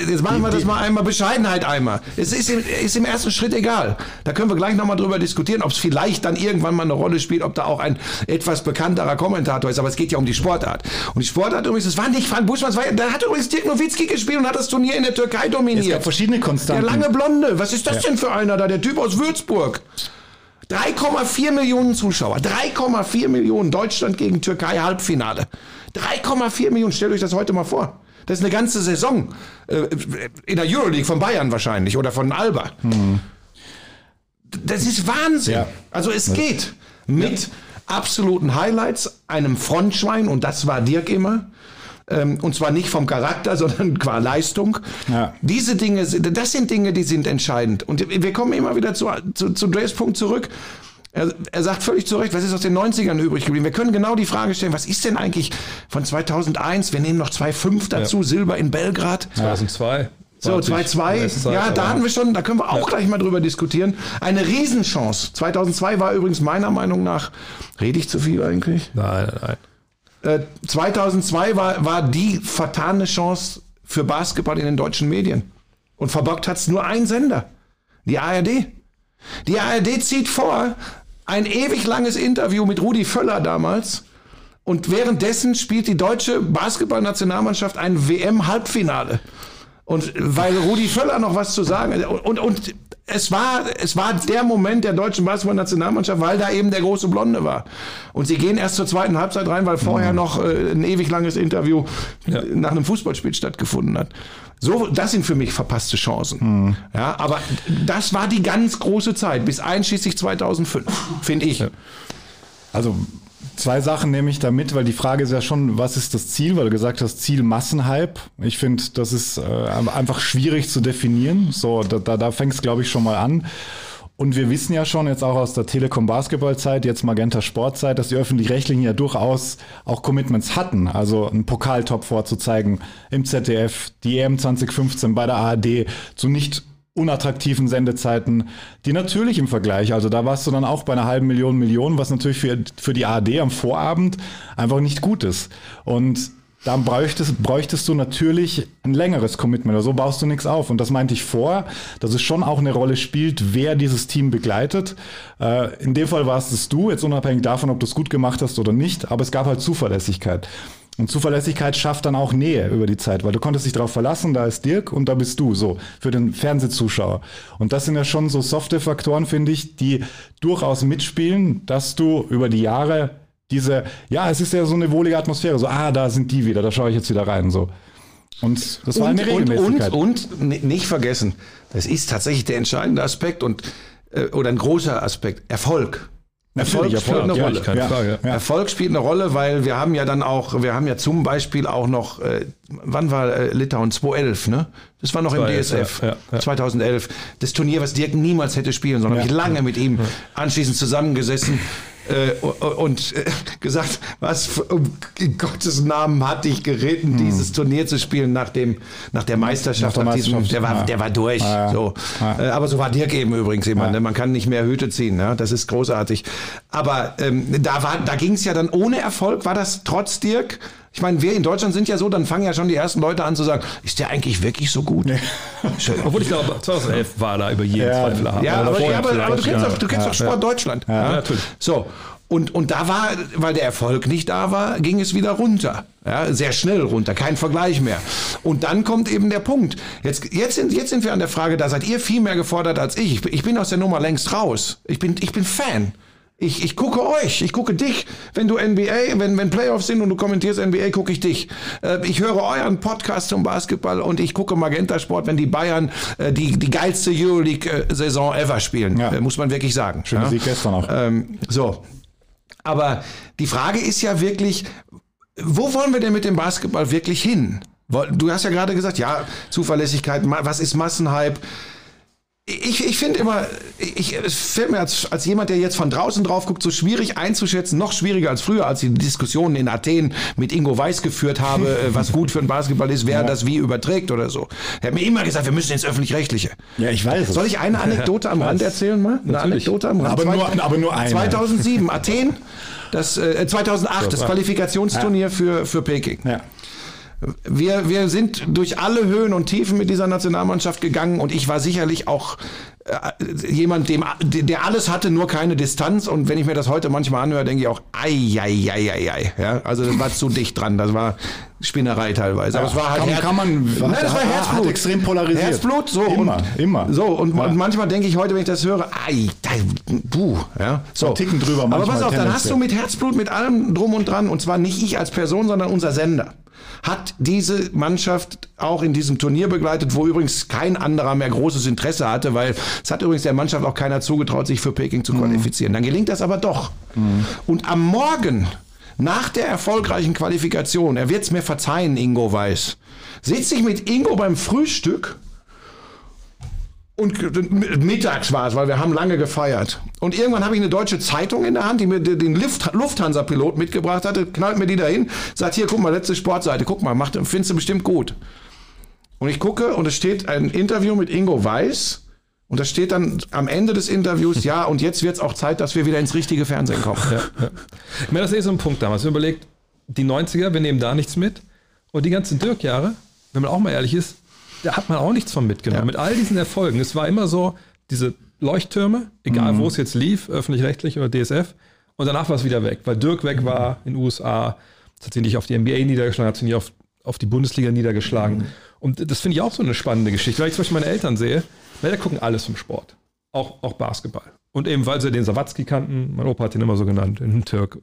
jetzt machen wir das mal einmal Bescheidenheit einmal. Es ist im, ist im ersten Schritt egal. Da können wir gleich nochmal drüber diskutieren, ob es vielleicht dann irgendwann mal eine Rolle spielt, ob da auch ein etwas bekannterer Kommentator ist. Aber es geht ja um die Sportart. Und die Sportart übrigens, das war nicht Frank Buschmann, war, da hat übrigens Dirk Nowitzki gespielt und hat das Turnier in der Türkei Es dominiert. gab verschiedene Der lange Blonde, was ist das denn für einer da? Der Typ aus Würzburg. 3,4 Millionen Zuschauer. 3,4 Millionen. Deutschland gegen Türkei Halbfinale. 3,4 Millionen. Stellt euch das heute mal vor. Das ist eine ganze Saison. Äh, In der Euroleague von Bayern wahrscheinlich oder von Alba. Das ist Wahnsinn. Ja. Also es geht mit absoluten Highlights, einem Frontschwein und das war Dirk immer. Ähm, und zwar nicht vom Charakter, sondern qua Leistung. Ja. Diese Dinge, sind- das sind Dinge, die sind entscheidend. Und wir kommen immer wieder zu, zu, zu Dre's Punkt zurück. Er, er sagt völlig zu Recht, was ist aus den 90ern übrig geblieben? Wir können genau die Frage stellen, was ist denn eigentlich von 2001? Wir nehmen noch 2,5 dazu, Silber in Belgrad. 2002. So, 2-2. Ja, da hatten wir schon, da können wir auch gleich mal drüber diskutieren. Eine Riesenchance. 2002 war übrigens meiner Meinung nach, rede ich zu viel eigentlich? Nein, nein, nein. Äh, 2002 war, war die vertane Chance für Basketball in den deutschen Medien. Und verbockt hat es nur ein Sender, die ARD. Die ARD zieht vor, ein ewig langes Interview mit Rudi Völler damals. Und währenddessen spielt die deutsche Basketballnationalmannschaft ein WM-Halbfinale. Und weil Rudi Völler noch was zu sagen und, und, und es war, es war der Moment der deutschen Basketballnationalmannschaft, weil da eben der große Blonde war. Und sie gehen erst zur zweiten Halbzeit rein, weil vorher noch äh, ein ewig langes Interview Ja. nach einem Fußballspiel stattgefunden hat. So, das sind für mich verpasste Chancen. Ja, aber das war die ganz große Zeit, bis einschließlich 2005, finde ich. Also zwei Sachen nehme ich da mit, weil die Frage ist ja schon, was ist das Ziel? Weil du gesagt hast, Ziel Massenhype. Ich finde, das ist äh, einfach schwierig zu definieren. So, da, da, da fängt es, glaube ich, schon mal an. Und wir wissen ja schon jetzt auch aus der Telekom Basketballzeit, jetzt Magenta Sportzeit, dass die öffentlich-rechtlichen ja durchaus auch Commitments hatten. Also einen Pokaltop vorzuzeigen im ZDF, die EM 2015 bei der ARD zu nicht unattraktiven Sendezeiten, die natürlich im Vergleich, also da warst du dann auch bei einer halben Million Millionen, was natürlich für, für die ARD am Vorabend einfach nicht gut ist. Und dann bräuchtest, bräuchtest du natürlich ein längeres Commitment. Also so baust du nichts auf. Und das meinte ich vor, dass es schon auch eine Rolle spielt, wer dieses Team begleitet. Äh, in dem Fall warst es du, jetzt unabhängig davon, ob du es gut gemacht hast oder nicht, aber es gab halt Zuverlässigkeit. Und Zuverlässigkeit schafft dann auch Nähe über die Zeit, weil du konntest dich darauf verlassen, da ist Dirk und da bist du so für den Fernsehzuschauer. Und das sind ja schon so softe Faktoren, finde ich, die durchaus mitspielen, dass du über die Jahre diese, ja, es ist ja so eine wohlige Atmosphäre, so, ah, da sind die wieder, da schaue ich jetzt wieder rein, so. Und das war und, eine und, und, Regelmäßigkeit. und ni- nicht vergessen, das ist tatsächlich der entscheidende Aspekt und äh, oder ein großer Aspekt, Erfolg. Natürlich, Erfolg spielt eine ja, Rolle. Ja, Frage. ja. Erfolg spielt eine Rolle, weil wir haben ja dann auch, wir haben ja zum Beispiel auch noch, äh, wann war äh, Litauen? 2011, ne? Das war noch im 2011, DSF. ja, ja. 2011. Das Turnier, was Dirk niemals hätte spielen sollen. Habe ich lange mit ihm anschließend zusammengesessen. Äh, und äh, gesagt, was für- um in Gottes Namen hat dich geritten, dieses Turnier zu spielen nach dem nach der Meisterschaft. Nach der nach diesem- Meisterschaft, der war ja. der war durch. Ja. So. Ja. Äh, aber so war Dirk eben übrigens jemand. Ne? Man kann nicht mehr Hüte ziehen. Ja? Das ist großartig. Aber ähm, da, war, da ging es ja dann ohne Erfolg. War das trotz Dirk? Ich meine, wir in Deutschland sind ja so, dann fangen ja schon die ersten Leute an zu sagen, ist der eigentlich wirklich so gut? Schön. Obwohl ich glaube, 2011 war da über jeden Ja, Zweifel erhaben. Ja, Oder aber, ja, aber, aber du kennst doch, du kennst doch Sport Deutschland. Ja, natürlich. So. Und, und da war, weil der Erfolg nicht da war, ging es wieder runter. Ja, sehr schnell runter, kein Vergleich mehr. Und dann kommt eben der Punkt. Jetzt, jetzt, sind, jetzt sind wir an der Frage, da seid ihr viel mehr gefordert als ich. Ich bin, ich bin aus der Nummer längst raus. Ich bin, ich bin Fan. Ich, ich gucke euch, ich gucke dich. Wenn du NBA, wenn, wenn Playoffs sind und du kommentierst NBA, gucke ich dich. Äh, ich höre euren Podcast zum Basketball und ich gucke Magenta Sport, wenn die Bayern äh, die, die geilste Euroleague-Saison ever spielen. Ja. Äh, muss man wirklich sagen. Schöner ja? Sieg gestern auch. Ähm, so. Aber die Frage ist ja wirklich, wo wollen wir denn mit dem Basketball wirklich hin? Du hast ja gerade gesagt, ja, Zuverlässigkeit, was ist Massenhype? Ich, ich finde immer, ich, es fällt mir als, als jemand, der jetzt von draußen drauf guckt, so schwierig einzuschätzen, noch schwieriger als früher, als ich die Diskussionen in Athen mit Ingo Weiß geführt habe, äh, was gut für einen Basketball ist, wer das wie überträgt oder so. Er hat mir immer gesagt, wir müssen ins Öffentlich-Rechtliche. Ja, ich weiß es. Soll ich eine Anekdote am Rand erzählen mal? Eine Natürlich. Anekdote am Rand. Aber nur- aber nur eine. 2007, Athen, das, äh, 2008, das Qualifikationsturnier für, für Peking. Ja. Wir, wir sind durch alle Höhen und Tiefen mit dieser Nationalmannschaft gegangen und ich war sicherlich auch äh, jemand, dem, der alles hatte, nur keine Distanz. Und wenn ich mir das heute manchmal anhöre, denke ich auch, ei, ei, ei, ei, ei. Ja, also das war zu dicht dran. Das war Spinnerei teilweise. Aber es war halt Kann- kann man- Nein, das war Herzblut. extrem polarisiert. Herzblut, so. Immer, und, immer. So, und, Ja. und manchmal denke ich heute, wenn ich das höre, ei, da, buh, ja. So. Ein Ticken drüber Aber manchmal pass auf, dann hast du mit Herzblut, mit allem drum und dran, und zwar nicht ich als Person, sondern unser Sender, hat diese Mannschaft auch in diesem Turnier begleitet, wo übrigens kein anderer mehr großes Interesse hatte, weil es hat übrigens der Mannschaft auch keiner zugetraut, sich für Peking Mhm. zu qualifizieren. Dann gelingt das aber doch. Und am Morgen, nach der erfolgreichen Qualifikation, er wird es mir verzeihen, Ingo Weiß, sitze ich mit Ingo beim Frühstück und mittags war es, weil wir haben lange gefeiert. Und irgendwann habe ich eine deutsche Zeitung in der Hand, die mir den Luft- Lufthansa-Pilot mitgebracht hatte, knallt mir die dahin, sagt, hier, guck mal, letzte Sportseite, guck mal, macht, findest du bestimmt gut. Und ich gucke und es steht ein Interview mit Ingo Weiß und da steht dann am Ende des Interviews, ja, und jetzt wird es auch Zeit, dass wir wieder ins richtige Fernsehen kommen. Ja, ja. Ich meine, das ist eh so ein Punkt damals. Man überlegt, die 90er, wir nehmen da nichts mit. Und die ganzen Dirk-Jahre, wenn man auch mal ehrlich ist, da hat man auch nichts von mitgenommen. Ja. Mit all diesen Erfolgen. Es war immer so, diese Leuchttürme, egal wo es jetzt lief, öffentlich-rechtlich oder DSF, und danach war es wieder weg, weil Dirk weg war in den USA. Das hat sie nicht auf die NBA niedergeschlagen, hat sie nicht auf, auf die Bundesliga niedergeschlagen. Und das finde ich auch so eine spannende Geschichte. Weil ich zum Beispiel meine Eltern sehe, weil die gucken alles vom Sport. Auch, auch Basketball. Und eben, weil sie den Sawatzki kannten, mein Opa hat ihn immer so genannt, einen Türk.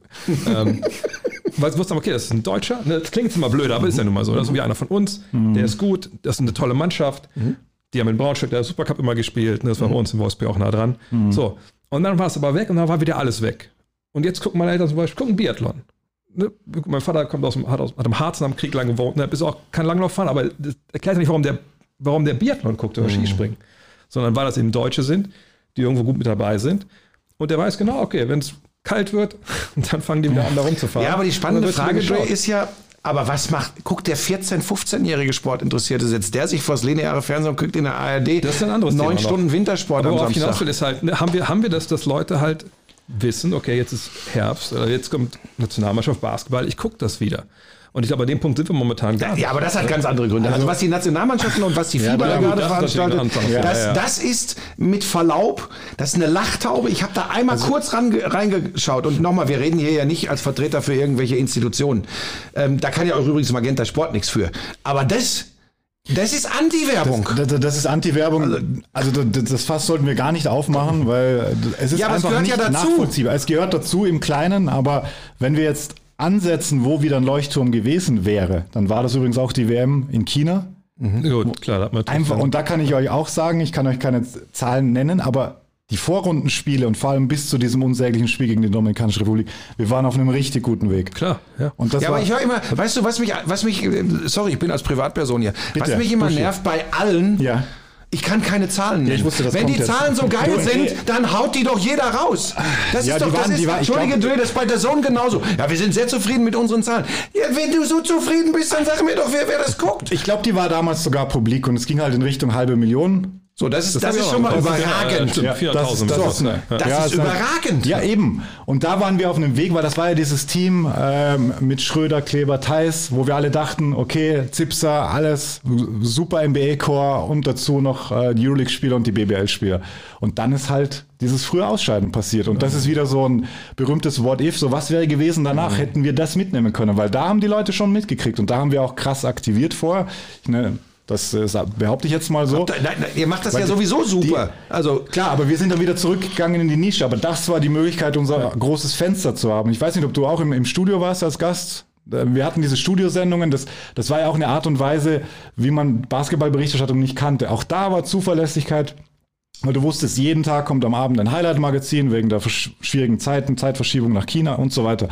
ähm, weil sie wussten, okay, das ist ein Deutscher. Ne, Das klingt immer blöd, aber ist ja nun mal so. Das ist wie einer von uns. Der ist gut, das ist eine tolle Mannschaft. Die haben in Braunschweig der Supercup immer gespielt. ne, Das war bei uns in Wolfsburg auch nah dran. So. Und dann war es aber weg und dann war wieder alles weg. Und jetzt gucken meine Eltern zum Beispiel, gucken Biathlon. Ne? Mein Vater kommt aus dem, hat, aus, hat im Harz dem Krieg lang gewohnt. Ne? Ist auch kein Langlauffahren, aber das erklärt ja nicht, warum der, warum der Biathlon guckt oder Skispringen. Sondern weil das eben Deutsche sind, die irgendwo gut mit dabei sind. Und der weiß genau, okay, wenn es kalt wird, dann fangen die wieder an, da rumzufahren. Ja, aber die spannende wird's Frage, ist ja, aber was macht, guckt der 14-, 15-jährige Sportinteressierte, setzt der sich vors lineare Fernsehen und guckt in der ARD Das ist ein anderes neun Thema noch. Stunden Wintersport Aber am ich hinaus Samstag? will, ist halt, ne, haben wir, haben wir das, dass Leute halt wissen, okay, jetzt ist Herbst oder jetzt kommt Nationalmannschaft Basketball, ich gucke das wieder. Und ich glaube, an dem Punkt sind wir momentan gar nicht. Ja, aber das hat ganz andere Gründe. Also, was die Nationalmannschaften und was die FIBA ja, gerade das veranstaltet, das, das ist mit Verlaub, das ist eine Lachtaube. Ich habe da einmal Also kurz ran, reingeschaut und nochmal, wir reden hier ja nicht als Vertreter für irgendwelche Institutionen. Ähm, da kann ja auch übrigens Magenta Sport nichts für. Aber das, das ist Anti-Werbung. Das, das ist Anti-Werbung. Also das, das Fass sollten wir gar nicht aufmachen, weil es ist Ja, aber es einfach gehört nicht ja dazu. nachvollziehbar. Es gehört dazu im Kleinen, aber wenn wir jetzt ansetzen, wo wieder ein Leuchtturm gewesen wäre, dann war das übrigens auch die WM in China. Gut, klar, da hat man Einfach, und da kann ich euch auch sagen, ich kann euch keine Zahlen nennen, aber die Vorrundenspiele und vor allem bis zu diesem unsäglichen Spiel gegen die Dominikanische Republik, wir waren auf einem richtig guten Weg. Klar, ja. Und das Ja, war, aber ich höre immer, weißt du, was mich, was mich, äh, sorry, ich bin als Privatperson hier, Bitte, was mich immer nervt bei allen, Ja. Ich kann keine Zahlen nennen. ich wusste, Wenn die jetzt. Zahlen so geil Du, sind, ey. dann haut die doch jeder raus. Das Ja, ist doch, die das waren- ist, waren- Entschuldige, glaub- das ist bei der Zone genauso. Ja, wir sind sehr zufrieden mit unseren Zahlen. Ja, wenn du so zufrieden bist, dann sag mir doch, wer, wer das guckt. ich glaube, die war damals sogar publik und es ging halt in Richtung halbe Million. So, das ist, das hab ist schon mal überragend. Ja, Ja, 4000 das- bis das- ne? Das Ja, ist überragend. Ja, eben. Und da waren wir auf einem Weg, weil das war ja dieses Team ähm, mit Schröder, Kleber, Theis, wo wir alle dachten, okay, Zipser, alles, super NBA-Core und dazu noch äh, die Euroleague-Spieler und die BBL-Spieler. Und dann ist halt dieses frühe Ausscheiden passiert. Und das ist wieder so ein berühmtes What-If. So, was wäre gewesen danach? Hätten wir das mitnehmen können? Weil da haben die Leute schon mitgekriegt. Und da haben wir auch krass aktiviert vorher. Ich, ne, das äh, behaupte ich jetzt mal so. Nein, nein, ihr macht das Weil ja die- sowieso super. also, Klar, aber wir sind dann wieder zurückgegangen in die Nische. Aber das war die Möglichkeit, unser großes Fenster zu haben. Ich weiß nicht, ob du auch im, im Studio warst als Gast. Äh, Wir hatten diese Studiosendungen. Das, das war ja auch eine Art und Weise, wie man Basketballberichterstattung nicht kannte. Auch da war Zuverlässigkeit. Weil du wusstest, jeden Tag kommt am Abend ein Highlight-Magazin wegen der schwierigen Zeiten, Zeitverschiebung nach China und so weiter.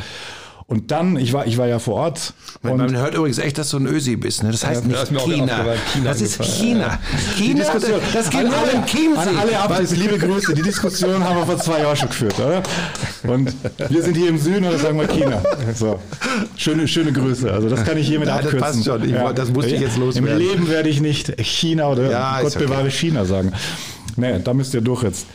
Und dann, ich war, ich war ja vor Ort. man, man hört übrigens echt, dass du ein Ösi bist. Ne? Das heißt Ja, nicht auch China. China Das ist. China. China, das, das geht an nur alle, im Chiemsee. An alle Abschlüsse, liebe Grüße. Die Diskussion haben wir vor zwei Jahren schon geführt, oder? Und wir sind hier im Süden und da sagen wir China. So. Schöne, schöne Grüße. Also das kann ich hiermit Ja, das abkürzen. passt schon. Ich wollte- das musste ich jetzt loswerden. Im Leben werde ich nicht China oder Ja, Gott okay. bewahre China sagen. Nee, da müsst ihr durch jetzt.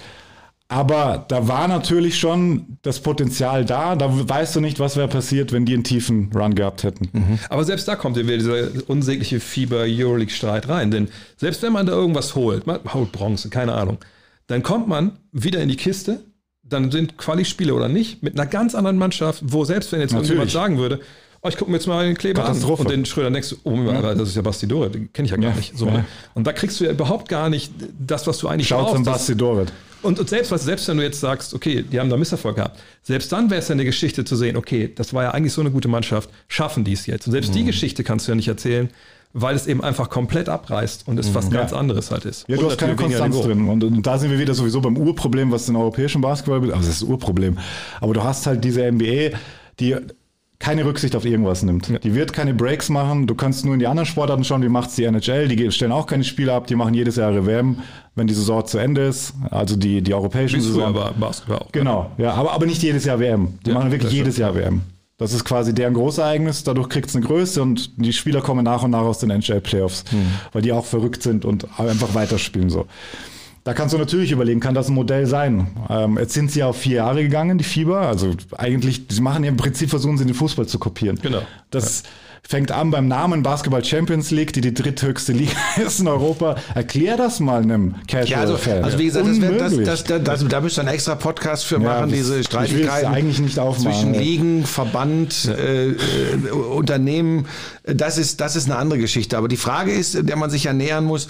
Aber da war natürlich schon das Potenzial da. Da weißt du nicht, was wäre passiert, wenn die einen tiefen Run gehabt hätten. Aber selbst da kommt ja wieder dieser unsägliche Fieber-Euroleague-Streit rein. Denn selbst wenn man da irgendwas holt, man holt Bronze, keine Ahnung, dann kommt man wieder in die Kiste, dann sind Quali-Spiele oder nicht, mit einer ganz anderen Mannschaft, wo selbst wenn jetzt irgendjemand Natürlich. sagen würde, oh, ich gucke mir jetzt mal den Kleber an und den Schröder denkst du, oh, das ist ja Basti Dore, den kenne ich ja gar Ja. nicht. So. Ja. Und da kriegst du ja überhaupt gar nicht das, was du eigentlich Schaut zum brauchst. Das- Basti Dorit. Und, und selbst, was, selbst wenn du jetzt sagst, okay, die haben da Misserfolg gehabt, selbst dann wäre es ja eine Geschichte zu sehen, okay, das war ja eigentlich so eine gute Mannschaft, schaffen die es jetzt? Und selbst Mhm. die Geschichte kannst du ja nicht erzählen, weil es eben einfach komplett abreißt und es was ganz anderes halt ist. Mhm. Ja, du Und hast keine Konstanz drin. Und, und da sind wir wieder sowieso beim Urproblem, was den europäischen Basketball betrifft. Also das ist das Urproblem. Aber du hast halt diese NBA, die keine Rücksicht auf irgendwas nimmt. Die wird keine Breaks machen. Du kannst nur in die anderen Sportarten schauen, wie macht's die NHL. Die stellen auch keine Spiele ab, die machen jedes Jahr ihre WM, wenn die Saison zu Ende ist. Also die, die es früher Saison. war, Basketball auch. Genau, ja, aber, aber nicht jedes Jahr WM. Die Ja, machen wirklich jedes Jahr WM. Das ist quasi deren Großereignis, dadurch kriegt es eine Größe und die Spieler kommen nach und nach aus den NHL-Playoffs, weil die auch verrückt sind und einfach weiterspielen so. Da kannst du natürlich überlegen, kann das ein Modell sein? Ähm, jetzt sind sie auf vier Jahre gegangen, die Fieber. Also eigentlich, sie machen ja im Prinzip, versuchen sie den Fußball zu kopieren. Genau. Das fängt an beim Namen Basketball Champions League, die die dritthöchste Liga ist in Europa. Erklär das mal einem Casual Ja, also, Fan. also wie gesagt, das wär, das, Unmöglich. das, das, das, da müsst ihr einen extra Podcast für Ja, machen, das- diese Streitigkeiten eigentlich nicht aufmachen, zwischen ja. Ligen, Verband, äh, äh, Unternehmen. Das ist, das ist eine andere Geschichte. Aber die Frage ist, der man sich ja nähern muss,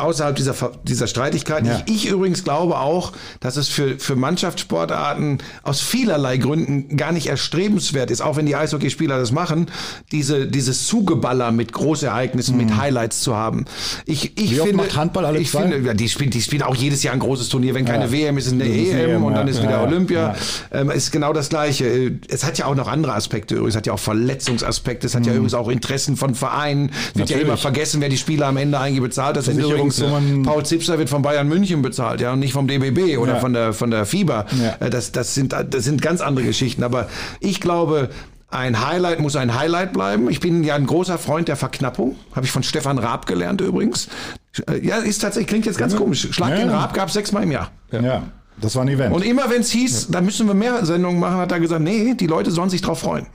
außerhalb dieser, dieser Streitigkeiten. Ja. Ich, ich übrigens glaube auch, dass es für, für Mannschaftssportarten aus vielerlei Gründen gar nicht erstrebenswert ist, auch wenn die Eishockeyspieler das machen, diese, dieses Zugeballer mit Großereignissen, mit Highlights zu haben. Ich, ich Mhm. Wie finde, Handball alle ich zwei? finde, ja, die spielen, die spielen auch jedes Jahr ein großes Turnier. Wenn keine Ja. WM ist, ist eine Das ist EM, EM, und dann ist wieder. Olympia. Ähm, ist genau das Gleiche. Es hat ja auch noch andere Aspekte übrigens. Es hat ja auch Verletzungsaspekte. Es hat ja übrigens auch Interessen von Vereinen. Wird ja Mhm. Immer vergessen, wer die Spieler am Ende eigentlich bezahlt. Das sind Versicherungssummen. Paul Zipser wird von Bayern München bezahlt, ja, und nicht vom DBB oder Ja. von der von der FIBA. Ja. Äh, Das, das sind das sind ganz andere Geschichten. Aber ich glaube, ein Highlight muss ein Highlight bleiben. Ich bin ja ein großer Freund der Verknappung. Habe ich von Stefan Raab gelernt übrigens. Äh, Ja, ist tatsächlich, klingt jetzt ganz komisch. Schlag Ja. den Raab gab es sechsmal im Jahr. ja, das war ein Event. Und immer wenn es hieß, da müssen wir mehr Sendungen machen, hat er gesagt, nee, die Leute sollen sich drauf freuen.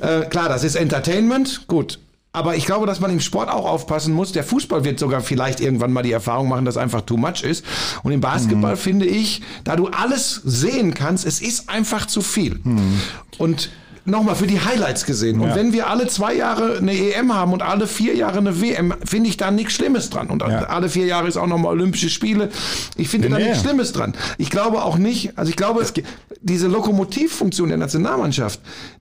Äh, klar, das ist Entertainment, gut. Aber ich glaube, dass man im Sport auch aufpassen muss. Der Fußball wird sogar vielleicht irgendwann mal die Erfahrung machen, dass einfach too much ist. Und im Basketball finde ich, da du alles sehen kannst, es ist einfach zu viel. Und nochmal für die Highlights gesehen. Und Ja. wenn wir alle zwei Jahre eine EM haben und alle vier Jahre eine WM, finde ich da nichts Schlimmes dran. Und Ja. alle vier Jahre ist auch nochmal Olympische Spiele. Ich finde da Nee. nichts Schlimmes dran. Ich glaube auch nicht, also ich glaube, diese Lokomotivfunktion der Nationalmannschaft,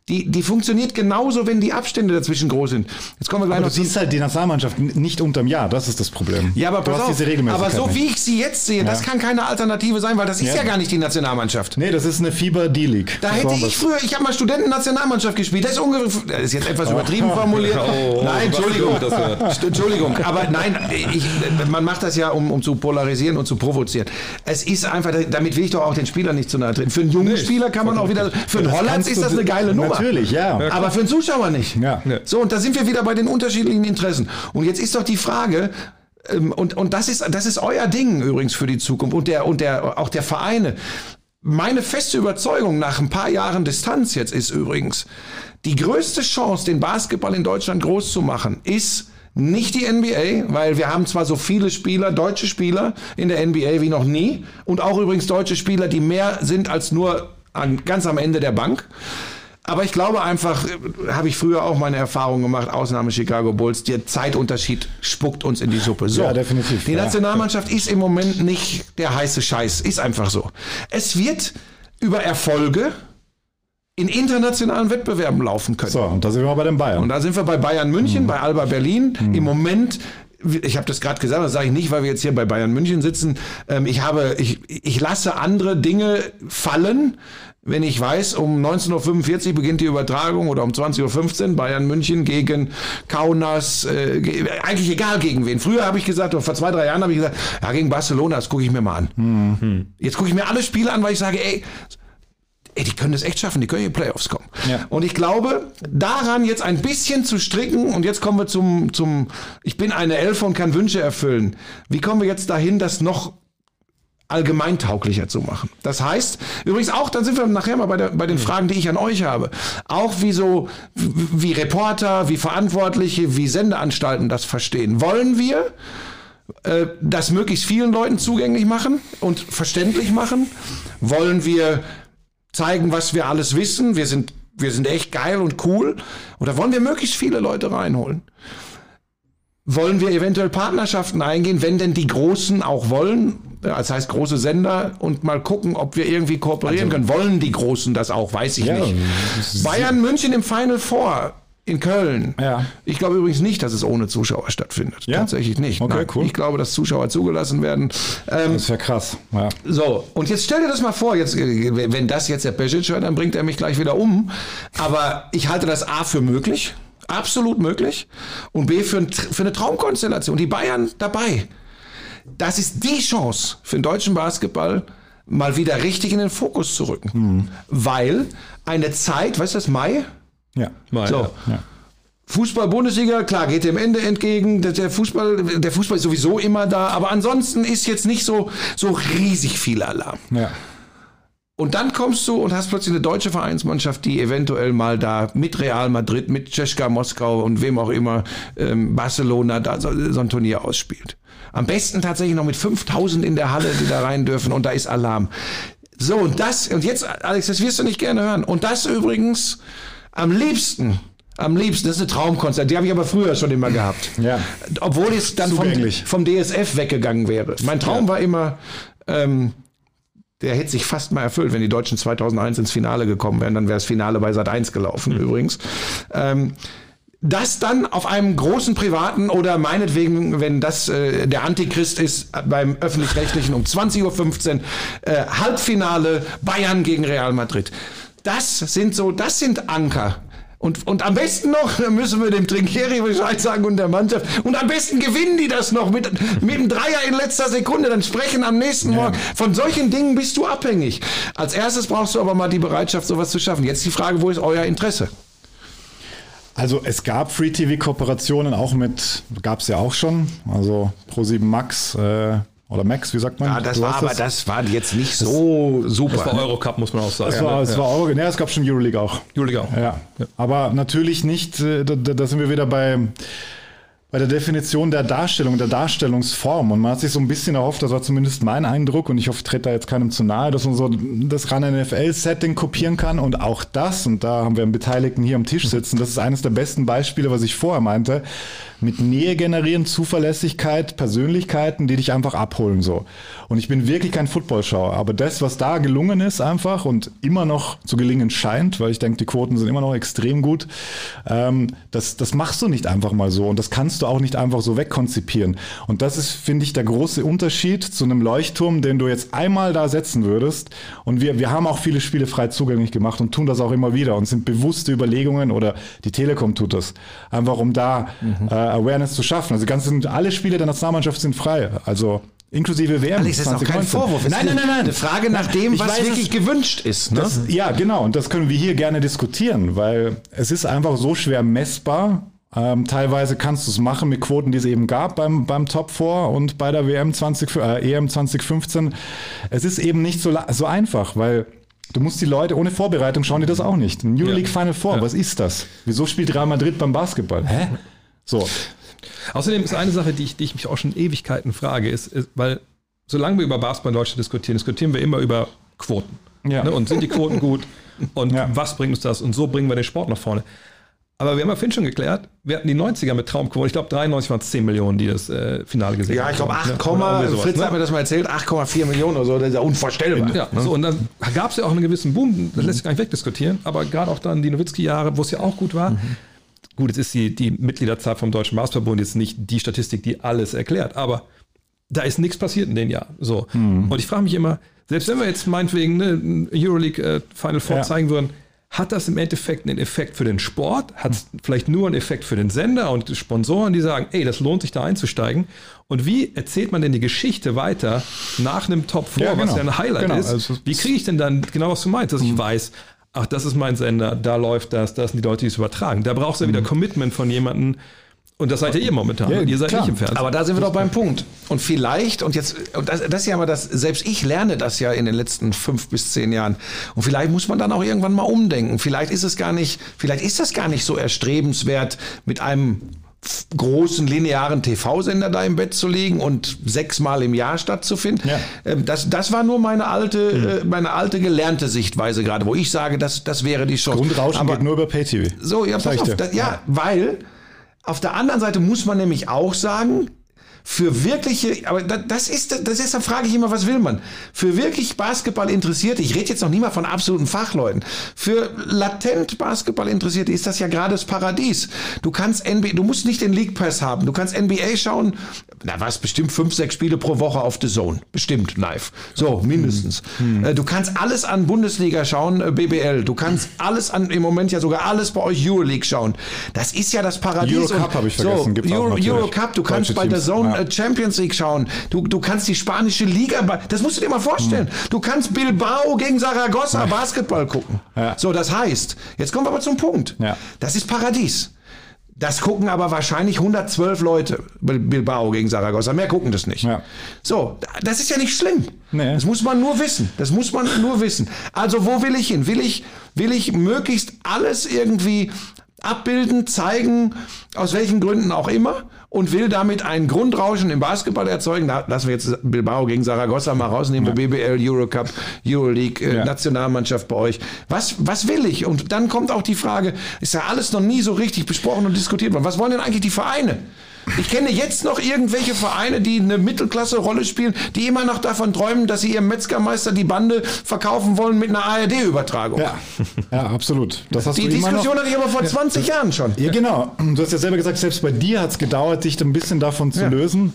die, die funktioniert genauso, wenn die Abstände dazwischen groß sind. Jetzt kommen wir gleich Aber noch du siehst halt die Nationalmannschaft nicht unterm Jahr, das ist das Problem. Ja, aber du pass hast auf, diese aber so wie ich sie jetzt sehe, das Ja. kann keine Alternative sein, weil das ist ja, gar nicht die Nationalmannschaft. Nee, das ist eine FIBA D-League. Da hätte ich früher, ich habe mal Studentennationalmannschaft gespielt. Das ist ungefähr, das ist jetzt etwas übertrieben formuliert. Oh, nein, Entschuldigung. Entschuldigung, aber nein, ich, man macht das ja, um, um zu polarisieren und zu provozieren. Es ist einfach, damit will ich doch auch den Spieler nicht zu nahe treten. Für einen jungen Spieler kann man auch wieder, für einen kannst ist das eine geile Nummer. Natürlich, ja. Aber für einen Zuschauer nicht. Ja. Ja. So, und da sind wir wieder bei den unterschiedlichen Interessen. Und jetzt ist doch die Frage, ähm, und, und das ist, das ist euer Ding übrigens für die Zukunft und der, und der, auch der Vereine. Meine feste Überzeugung nach ein paar Jahren Distanz jetzt ist übrigens, die größte Chance, den Basketball in Deutschland groß zu machen, ist nicht die NBA, weil wir haben zwar so viele Spieler, deutsche Spieler in der NBA wie noch nie und auch übrigens deutsche Spieler, die mehr sind als nur an, ganz am Ende der Bank. Aber ich glaube einfach, äh, habe ich früher auch meine Erfahrungen gemacht, Ausnahme Chicago Bulls, der Zeitunterschied spuckt uns in die Suppe. So, Ja, definitiv, Die ja. Nationalmannschaft ist im Moment nicht der heiße Scheiß, ist einfach so. Es wird über Erfolge in internationalen Wettbewerben laufen können. So, und da sind wir bei den Bayern. Und da sind wir bei Bayern München, bei Alba Berlin. Im Moment, ich habe das gerade gesagt, das sage ich nicht, weil wir jetzt hier bei Bayern München sitzen. Ähm, ich habe, ich, ich lasse andere Dinge fallen. Wenn ich weiß, um 19.45 Uhr beginnt die Übertragung oder um 20.15 Uhr Bayern München gegen Kaunas, äh, ge- eigentlich egal gegen wen. Früher habe ich gesagt, oder vor zwei, drei Jahren habe ich gesagt, ja, gegen Barcelona, das gucke ich mir mal an. Jetzt gucke ich mir alle Spiele an, weil ich sage, ey, ey, die können das echt schaffen, die können in die Playoffs kommen. Ja. Und ich glaube, daran jetzt ein bisschen zu stricken, und jetzt kommen wir zum, zum, ich bin eine Elfe und kann Wünsche erfüllen. Wie kommen wir jetzt dahin, das noch allgemeintauglicher zu machen. Das heißt, übrigens auch, dann sind wir nachher mal bei, der, bei den Fragen, die ich an euch habe. Auch wie so, wie Reporter, wie Verantwortliche, wie Sendeanstalten das verstehen. Wollen wir äh, das möglichst vielen Leuten zugänglich machen und verständlich machen? Wollen wir zeigen, was wir alles wissen? Wir sind, wir sind echt geil und cool. Oder wollen wir möglichst viele Leute reinholen? Wollen wir eventuell Partnerschaften eingehen, wenn denn die Großen auch wollen? Das heißt, große Sender und mal gucken, ob wir irgendwie kooperieren können. Wollen die Großen das auch? Weiß ich Ja, nicht. Bayern München im Final Four in Köln. Ja. Ich glaube übrigens nicht, dass es ohne Zuschauer stattfindet. Ja? Tatsächlich nicht. Okay, Nein. cool. Ich glaube, dass Zuschauer zugelassen werden. Ähm, Das wäre krass. Ja. so, und jetzt stell dir das mal vor, jetzt, wenn das jetzt der Pesic hört, dann bringt er mich gleich wieder um. Aber ich halte das A für möglich, absolut möglich, und B für, ein, für eine Traumkonstellation. Die Bayern dabei. Das ist die Chance für den deutschen Basketball, mal wieder richtig in den Fokus zu rücken. Weil eine Zeit, weißt du das, Mai? Ja. Mal, So. ja. Fußball-Bundesliga, klar, geht dem Ende entgegen. Der- Der Fußball, der Fußball ist sowieso immer da, aber ansonsten ist jetzt nicht so, so riesig viel Alarm. Ja. Und dann kommst du und hast plötzlich eine deutsche Vereinsmannschaft, die eventuell mal da mit Real Madrid, mit Ceska Moskau und wem auch immer, ähm, Barcelona da so, so ein Turnier ausspielt. Am besten tatsächlich noch mit 5000 in der Halle, die da rein dürfen und da ist Alarm. So, und das, und jetzt, Alex, das wirst du nicht gerne hören. Und das übrigens am liebsten, am liebsten, das ist eine Traumkonzert, die habe ich aber früher schon immer gehabt. Ja. Obwohl es dann vom, vom DSF weggegangen wäre. Mein Traum war immer, ähm, der hätte sich fast mal erfüllt, wenn die Deutschen 2001 ins Finale gekommen wären. Dann wäre das Finale bei Sat 1 gelaufen übrigens. Ähm, das dann auf einem großen privaten oder meinetwegen, wenn das äh, der Antichrist ist, beim öffentlich-rechtlichen um 20.15 Uhr äh, Halbfinale Bayern gegen Real Madrid. Das sind so, das sind Anker. Und, und am besten noch, da müssen wir dem Trinkieri Bescheid sagen und der Mannschaft. Und am besten gewinnen die das noch mit, mit dem Dreier in letzter Sekunde. Dann sprechen am nächsten Morgen. Von solchen Dingen bist du abhängig. Als erstes brauchst du aber mal die Bereitschaft, sowas zu schaffen. Jetzt die Frage, wo ist euer Interesse? Also es gab Free-TV-Kooperationen auch mit, gab es ja auch schon, also Pro7 Max äh, oder Max, wie sagt man? Ja, das Du war aber, das war jetzt nicht so super. Das war Eurocup, muss man auch sagen. Es war, es ja. war Euro, ne, es gab schon Euroleague auch. Euroleague auch. Ja. Aber natürlich nicht, äh, da, da sind wir wieder bei, bei der Definition der Darstellung, der Darstellungsform. Und man hat sich so ein bisschen erhofft, das war zumindest mein Eindruck, und ich hoffe, ich trete da jetzt keinem zu nahe, dass man so das ran NFL-Setting kopieren kann. Und auch das, und da haben wir einen Beteiligten hier am Tisch sitzen, das ist eines der besten Beispiele, was ich vorher meinte, mit Nähe generieren, Zuverlässigkeit, Persönlichkeiten, die dich einfach abholen so. Und ich bin wirklich kein Footballschauer, aber das, was da gelungen ist einfach und immer noch zu gelingen scheint, weil ich denke, die Quoten sind immer noch extrem gut, ähm, das, das machst du nicht einfach mal so und das kannst du auch nicht einfach so wegkonzipieren. Und das ist, finde ich, der große Unterschied zu einem Leuchtturm, den du jetzt einmal da setzen würdest. Und wir, wir haben auch viele Spiele frei zugänglich gemacht und tun das auch immer wieder und sind bewusste Überlegungen oder die Telekom tut das, einfach um da äh, Awareness zu schaffen. Also ganz, alle Spiele der Nationalmannschaft sind frei, also inklusive WM. Alex, das ist auch kein 2019. Vorwurf. Nein, nein, nein, nein. Eine Frage nach dem, Ich was weiß wirklich gewünscht ist. Ne? Das, ja, genau. Und das können wir hier gerne diskutieren, weil es ist einfach so schwer messbar. Ähm, teilweise kannst du es machen mit Quoten, die es eben gab beim, beim Top 4 und bei der WM 20, äh, EM 2015. Es ist eben nicht so, so einfach, weil du musst die Leute ohne Vorbereitung schauen die das auch nicht. New Ja. League Final Four, was ist das? Wieso spielt Real Madrid beim Basketball? Hä? So. Außerdem ist eine Sache, die ich, die ich mich auch schon Ewigkeiten frage, ist, ist weil solange wir über Basketball in Deutschland diskutieren, diskutieren wir immer über Quoten. Ja. Ne? Und sind die Quoten gut? Und Ja. was bringt uns das? Und so bringen wir den Sport nach vorne. Aber wir haben ja vorhin schon geklärt, wir hatten die 90er mit Traumquoten. Ich glaube, 93 waren es 10 Millionen, die das äh, Finale gesehen Ja, ich glaube, haben. 8, Oder irgendwie sowas, Fritz ne? hat mir das mal erzählt, 8,4 Millionen oder so, das ist ja unvorstellbar. Ja, so, und dann gab es ja auch einen gewissen Boom, das lässt sich gar nicht wegdiskutieren, aber gerade auch dann die Nowitzki-Jahre, wo es ja auch gut war. Gut, jetzt ist die, die Mitgliederzahl vom Deutschen Basketballbund jetzt nicht die Statistik, die alles erklärt, aber da ist nichts passiert in den Jahren. So. Und ich frage mich immer, selbst wenn wir jetzt meinetwegen ne, Euroleague äh, Final Four Ja. zeigen würden, hat das im Endeffekt einen Effekt für den Sport? Hat es vielleicht nur einen Effekt für den Sender und die Sponsoren, die sagen, ey, das lohnt sich da einzusteigen? Und wie erzählt man denn die Geschichte weiter nach einem Top 4, Ja, was genau. ja ein Highlight Genau, ist? also wie kriege ich denn dann genau, was du meinst, dass ich weiß, ach, das ist mein Sender, da läuft das, das sind die Leute, die es übertragen. Da brauchst du ja wieder Commitment von jemandem und das seid ja ihr momentan. Ja, ihr seid klar. nicht im Fernsehen. Aber da sind wir doch beim Punkt. Und vielleicht, und jetzt, und das, das ist ja immer das, selbst ich lerne das ja in den letzten fünf bis zehn Jahren. Und vielleicht muss man dann auch irgendwann mal umdenken. Vielleicht ist es gar nicht, vielleicht ist das gar nicht so erstrebenswert, mit einem großen linearen TV-Sender da im Bett zu liegen und sechsmal im Jahr stattzufinden. Ja. Ähm, Das, das war nur meine alte, äh, meine alte gelernte Sichtweise gerade, wo ich sage, das, das wäre die Chance. Grundrauschen Aber- geht nur über Pay-TV. so, ja, pass auf. dir. Da, ja, weil auf der anderen Seite muss man nämlich auch sagen, für wirkliche, aber da- das ist, das ist, da frage ich immer, was will man? Für wirklich Basketball interessierte, ich rede jetzt noch nie mal von absoluten Fachleuten, für latent Basketball interessierte ist das ja gerade das Paradies. Du kannst NBA, du musst nicht den League Pass haben, du kannst NBA schauen, na was, bestimmt fünf, sechs Spiele pro Woche auf The Zone, bestimmt live. So, mindestens. Äh, Du kannst alles an Bundesliga schauen, äh, BBL, du kannst alles an, im Moment ja sogar alles bei euch Euroleague schauen. Das ist ja das Paradies. Eurocup Und- habe ich vergessen, gibt's auch Euro. Eurocup, du kannst bei der Teams, Zone ja. äh, Champions League schauen. Du, du kannst die spanische Liga, das musst du dir mal vorstellen. Du kannst Bilbao gegen Saragossa Basketball gucken. Ja. So, das heißt, jetzt kommen wir aber zum Punkt. Ja. Das ist Paradies. Das gucken aber wahrscheinlich 112 Leute Bilbao gegen Saragossa. Mehr gucken das nicht. Ja. So, das ist ja nicht schlimm. Nee. Das muss man nur wissen. Das muss man nur wissen. Also wo will ich hin? Will ich, will ich möglichst alles irgendwie abbilden, zeigen, aus welchen Gründen auch immer und will damit ein Grundrauschen im Basketball erzeugen. Da lassen wir jetzt Bilbao gegen Saragossa mal rausnehmen, BBL, Eurocup, Euroleague, äh, Ja. Nationalmannschaft bei euch. Was, was will ich? Und dann kommt auch die Frage, ist ja alles noch nie so richtig besprochen und diskutiert worden. Was wollen denn eigentlich die Vereine? Ich kenne jetzt noch irgendwelche Vereine, die eine Mittelklasse-Rolle spielen, die immer noch davon träumen, dass sie ihrem Metzgermeister die Bande verkaufen wollen mit einer ARD-Übertragung. Ja, ja, absolut. Das hast Die du immer noch. Diskussion hatte ich aber vor 20 Jahren schon. Ja, genau. Du hast ja selber gesagt, selbst bei dir hat es gedauert, dich ein bisschen davon zu Ja. lösen.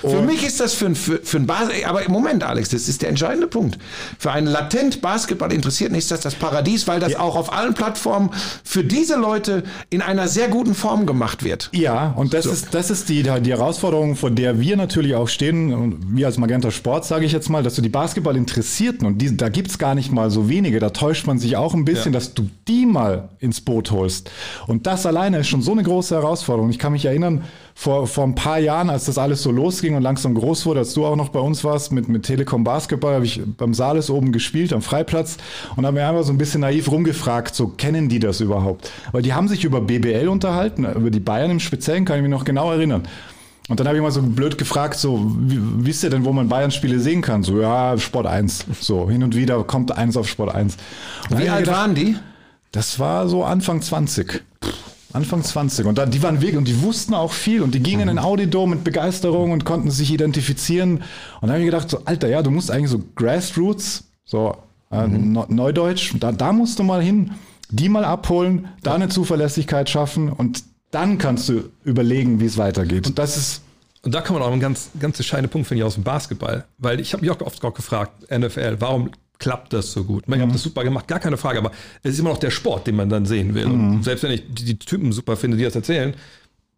Für mich ist das für ein, für, für ein Bas aber im Moment, Alex, das ist der entscheidende Punkt. Für einen latent Basketball Interessierten ist das das Paradies, weil das auch auf allen Plattformen für diese Leute in einer sehr guten Form gemacht wird. Ja, und das ist, das ist die, die Herausforderung, vor der wir natürlich auch stehen, und wir als Magenta Sport, sage ich jetzt mal, dass du die Basketball-Interessierten, und die, da gibt's gar nicht mal so wenige, da täuscht man sich auch ein bisschen, dass du die mal ins Boot holst. Und das alleine ist schon so eine große Herausforderung. Ich kann mich erinnern, vor, vor ein paar Jahren, als das alles so losging und langsam groß wurde, als du auch noch bei uns warst mit, mit Telekom Basketball, habe ich beim Saales oben gespielt, am Freiplatz, und habe mir einfach so ein bisschen naiv rumgefragt, so kennen die das überhaupt? Weil die haben sich über BBL unterhalten, über die Bayern im Speziellen, kann ich mich noch genau erinnern. Und dann habe ich mal so blöd gefragt, so, wie, wisst ihr denn, wo man Bayern-Spiele sehen kann? So, ja, Sport 1. So, hin und wieder kommt eins auf Sport 1. Und Wie alt waren die? Das war so Anfang 20. Anfang 20. Und dann, die waren weg und die wussten auch viel und die gingen in den Audidom mit Begeisterung und konnten sich identifizieren. Und dann habe ich gedacht, so, Alter, ja, du musst eigentlich so Grassroots, so äh, Neu- Neudeutsch, da, da musst du mal hin, die mal abholen, da eine Zuverlässigkeit schaffen und dann kannst du überlegen, wie es weitergeht. Und das ist Und da kommt auch ein ganz, ganz entscheidender Punkt, finde ich, aus dem Basketball. Weil ich habe mich auch oft auch gefragt, NFL, warum klappt das so gut? Ich ihr habt das super gemacht, gar keine Frage, aber es ist immer noch der Sport, den man dann sehen will. Und selbst wenn ich die, die Typen super finde, die das erzählen,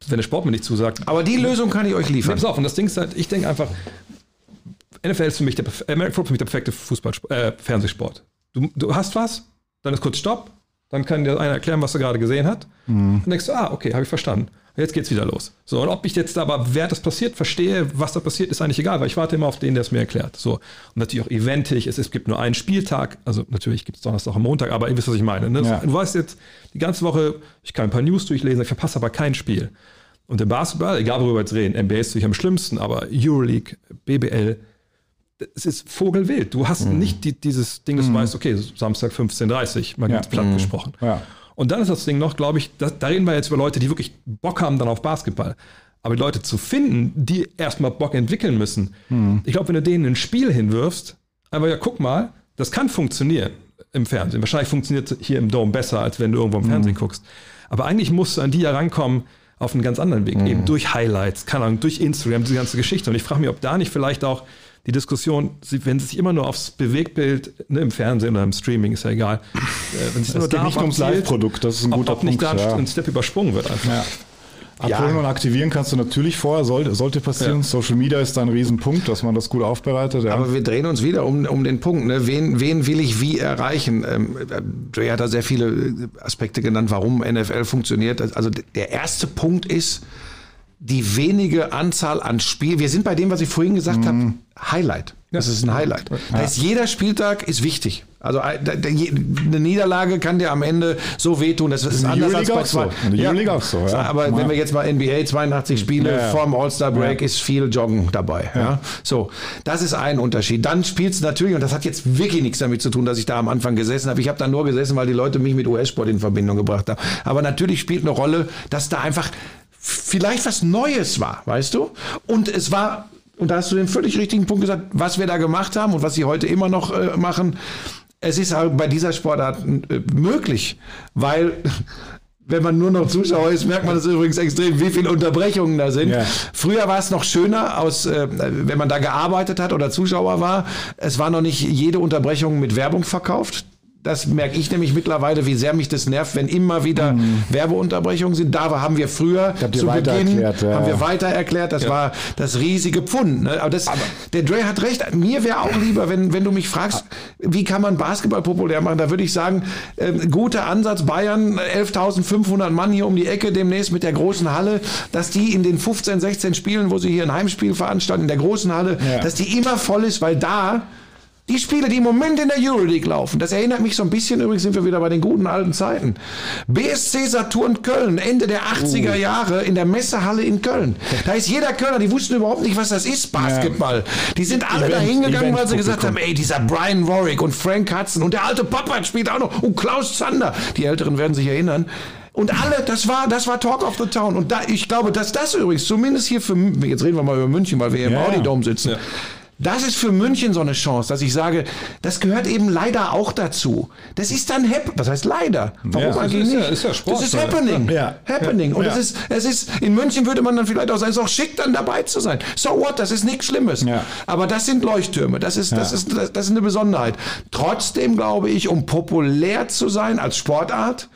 wenn der Sport mir nicht zusagt, Aber die Lösung kann ich euch Nee, liefern. pass auf, und das Ding ist halt, ich denke einfach, NFL ist für mich der, perf- American Football für mich der perfekte Fußball, äh, Fernsehsport. Du, du hast was, dann ist kurz Stopp, dann kann dir einer erklären, was er gerade gesehen hat. Und denkst du, ah, okay, habe ich verstanden. Jetzt geht's wieder los. So, und ob ich jetzt aber, wer das passiert, verstehe, was da passiert, ist eigentlich egal, weil ich warte immer auf den, der es mir erklärt. So. Und natürlich auch eventig, es, es gibt nur einen Spieltag, also natürlich gibt es Donnerstag und Montag, aber ihr wisst, was ich meine. Ne? Ja. Du weißt jetzt, die ganze Woche, ich kann ein paar News durchlesen, ich verpasse aber kein Spiel. Und im Basketball, egal worüber wir jetzt reden, NBA ist natürlich am schlimmsten, aber Euroleague, BBL, es ist vogelwild. Du hast nicht die, dieses Ding, dass du weißt, okay, Samstag 15.30 mal ganz Ja. platt gesprochen. Ja. Und dann ist das Ding noch, glaube ich, da, da reden wir jetzt über Leute, die wirklich Bock haben dann auf Basketball. Aber die Leute zu finden, die erstmal Bock entwickeln müssen. Ich glaube, wenn du denen ein Spiel hinwirfst, einfach ja, guck mal, das kann funktionieren im Fernsehen. Wahrscheinlich funktioniert es hier im Dome besser, als wenn du irgendwo im Fernsehen guckst. Aber eigentlich musst du an die herankommen auf einen ganz anderen Weg, eben durch Highlights, keine Ahnung, durch Instagram, diese ganze Geschichte. Und ich frage mich, ob da nicht vielleicht auch die Diskussion, wenn sie sich immer nur aufs Bewegtbild ne, im Fernsehen oder im Streaming, ist ja egal, äh, wenn sich nur Es geht nicht ums Live-Produkt, das ist ein ob, guter ob nicht Punkt. da ein, ja. ein Step übersprungen wird einfach. Ja. Abholen und aktivieren kannst du natürlich vorher, sollte, sollte passieren. Ja. Social Media ist da ein Riesenpunkt, dass man das gut aufbereitet. Ja. Aber wir drehen uns wieder um, um den Punkt. Ne? Wen, wen will ich wie erreichen? Ähm, Jay hat da sehr viele äh, Aspekte genannt, warum NFL funktioniert. Also der erste Punkt ist die wenige Anzahl an Spielen. Wir sind bei dem, was ich vorhin gesagt habe, Highlight. Das ist ein Highlight. Da ist jeder Spieltag ist wichtig. Also äh, eine Niederlage kann dir am Ende so wehtun. Das ist der anders als bei so. zwei. Der Euroleague auch so, ja. Aber wenn wir jetzt mal NBA 82 Spiele Ja, ja. vorm All-Star Break Ja. ist viel Joggen dabei. Ja. So, das ist ein Unterschied. Dann spielst du natürlich, und das hat jetzt wirklich nichts damit zu tun, dass ich da am Anfang gesessen habe. Ich habe da nur gesessen, weil die Leute mich mit US-Sport in Verbindung gebracht haben. Aber natürlich spielt eine Rolle, dass da einfach vielleicht was Neues war, weißt du? Und es war, und da hast du den völlig richtigen Punkt gesagt, was wir da gemacht haben und was sie heute immer noch äh, machen. Es ist halt bei dieser Sportart äh, möglich, weil wenn man nur noch Zuschauer ist, merkt man das übrigens extrem, wie viele Unterbrechungen da sind. Ja. Früher war es noch schöner, aus, äh, wenn man da gearbeitet hat oder Zuschauer war. Es war noch nicht jede Unterbrechung mit Werbung verkauft. Das merke ich nämlich mittlerweile, wie sehr mich das nervt, wenn immer wieder Werbeunterbrechungen sind. Da haben wir früher zu Beginn, erklärt, ja, haben wir ja. weiter erklärt, das war das riesige Pfund. Ne? Aber, das, der Dre hat recht. Mir wäre auch lieber, wenn, wenn du mich fragst, wie kann man Basketball populär machen, da würde ich sagen, ähm, guter Ansatz, Bayern, 11.500 Mann hier um die Ecke demnächst mit der großen Halle, dass die in den 15, 16 Spielen, wo sie hier ein Heimspiel veranstalten, in der großen Halle, Ja. dass die immer voll ist, weil da die Spiele, die im Moment in der Euroleague laufen, das erinnert mich so ein bisschen, übrigens sind wir wieder bei den guten alten Zeiten. BSC Saturn Köln, Ende der 80er Jahre in der Messehalle in Köln. Da ist jeder Kölner, die wussten überhaupt nicht, was das ist, Basketball. Die sind alle da hingegangen, weil sie gesagt haben, ey, dieser Brian Warwick und Frank Hudson und der alte Papa spielt auch noch und Klaus Zander. Die Älteren werden sich erinnern. Und alle, das war, das war Talk of the Town. Und da, ich glaube, dass das übrigens, zumindest hier für, jetzt reden wir mal über München, weil wir hier im Ja, Audi ja. Dome sitzen. Das ist für München so eine Chance, dass ich sage, das gehört eben leider auch dazu. Das ist dann hap das heißt leider. Warum Ja, eigentlich das ist ja- nicht? ist ja Sport, das ist happening. Ja. Happening. Und Ja. es ist, es ist, in München würde man dann vielleicht auch sagen, es ist auch schick, dann dabei zu sein. So what? Das ist nichts Schlimmes. Ja. Aber das sind Leuchttürme. Das ist, das ist, das, das ist eine Besonderheit. Trotzdem glaube ich, um populär zu sein als Sportart,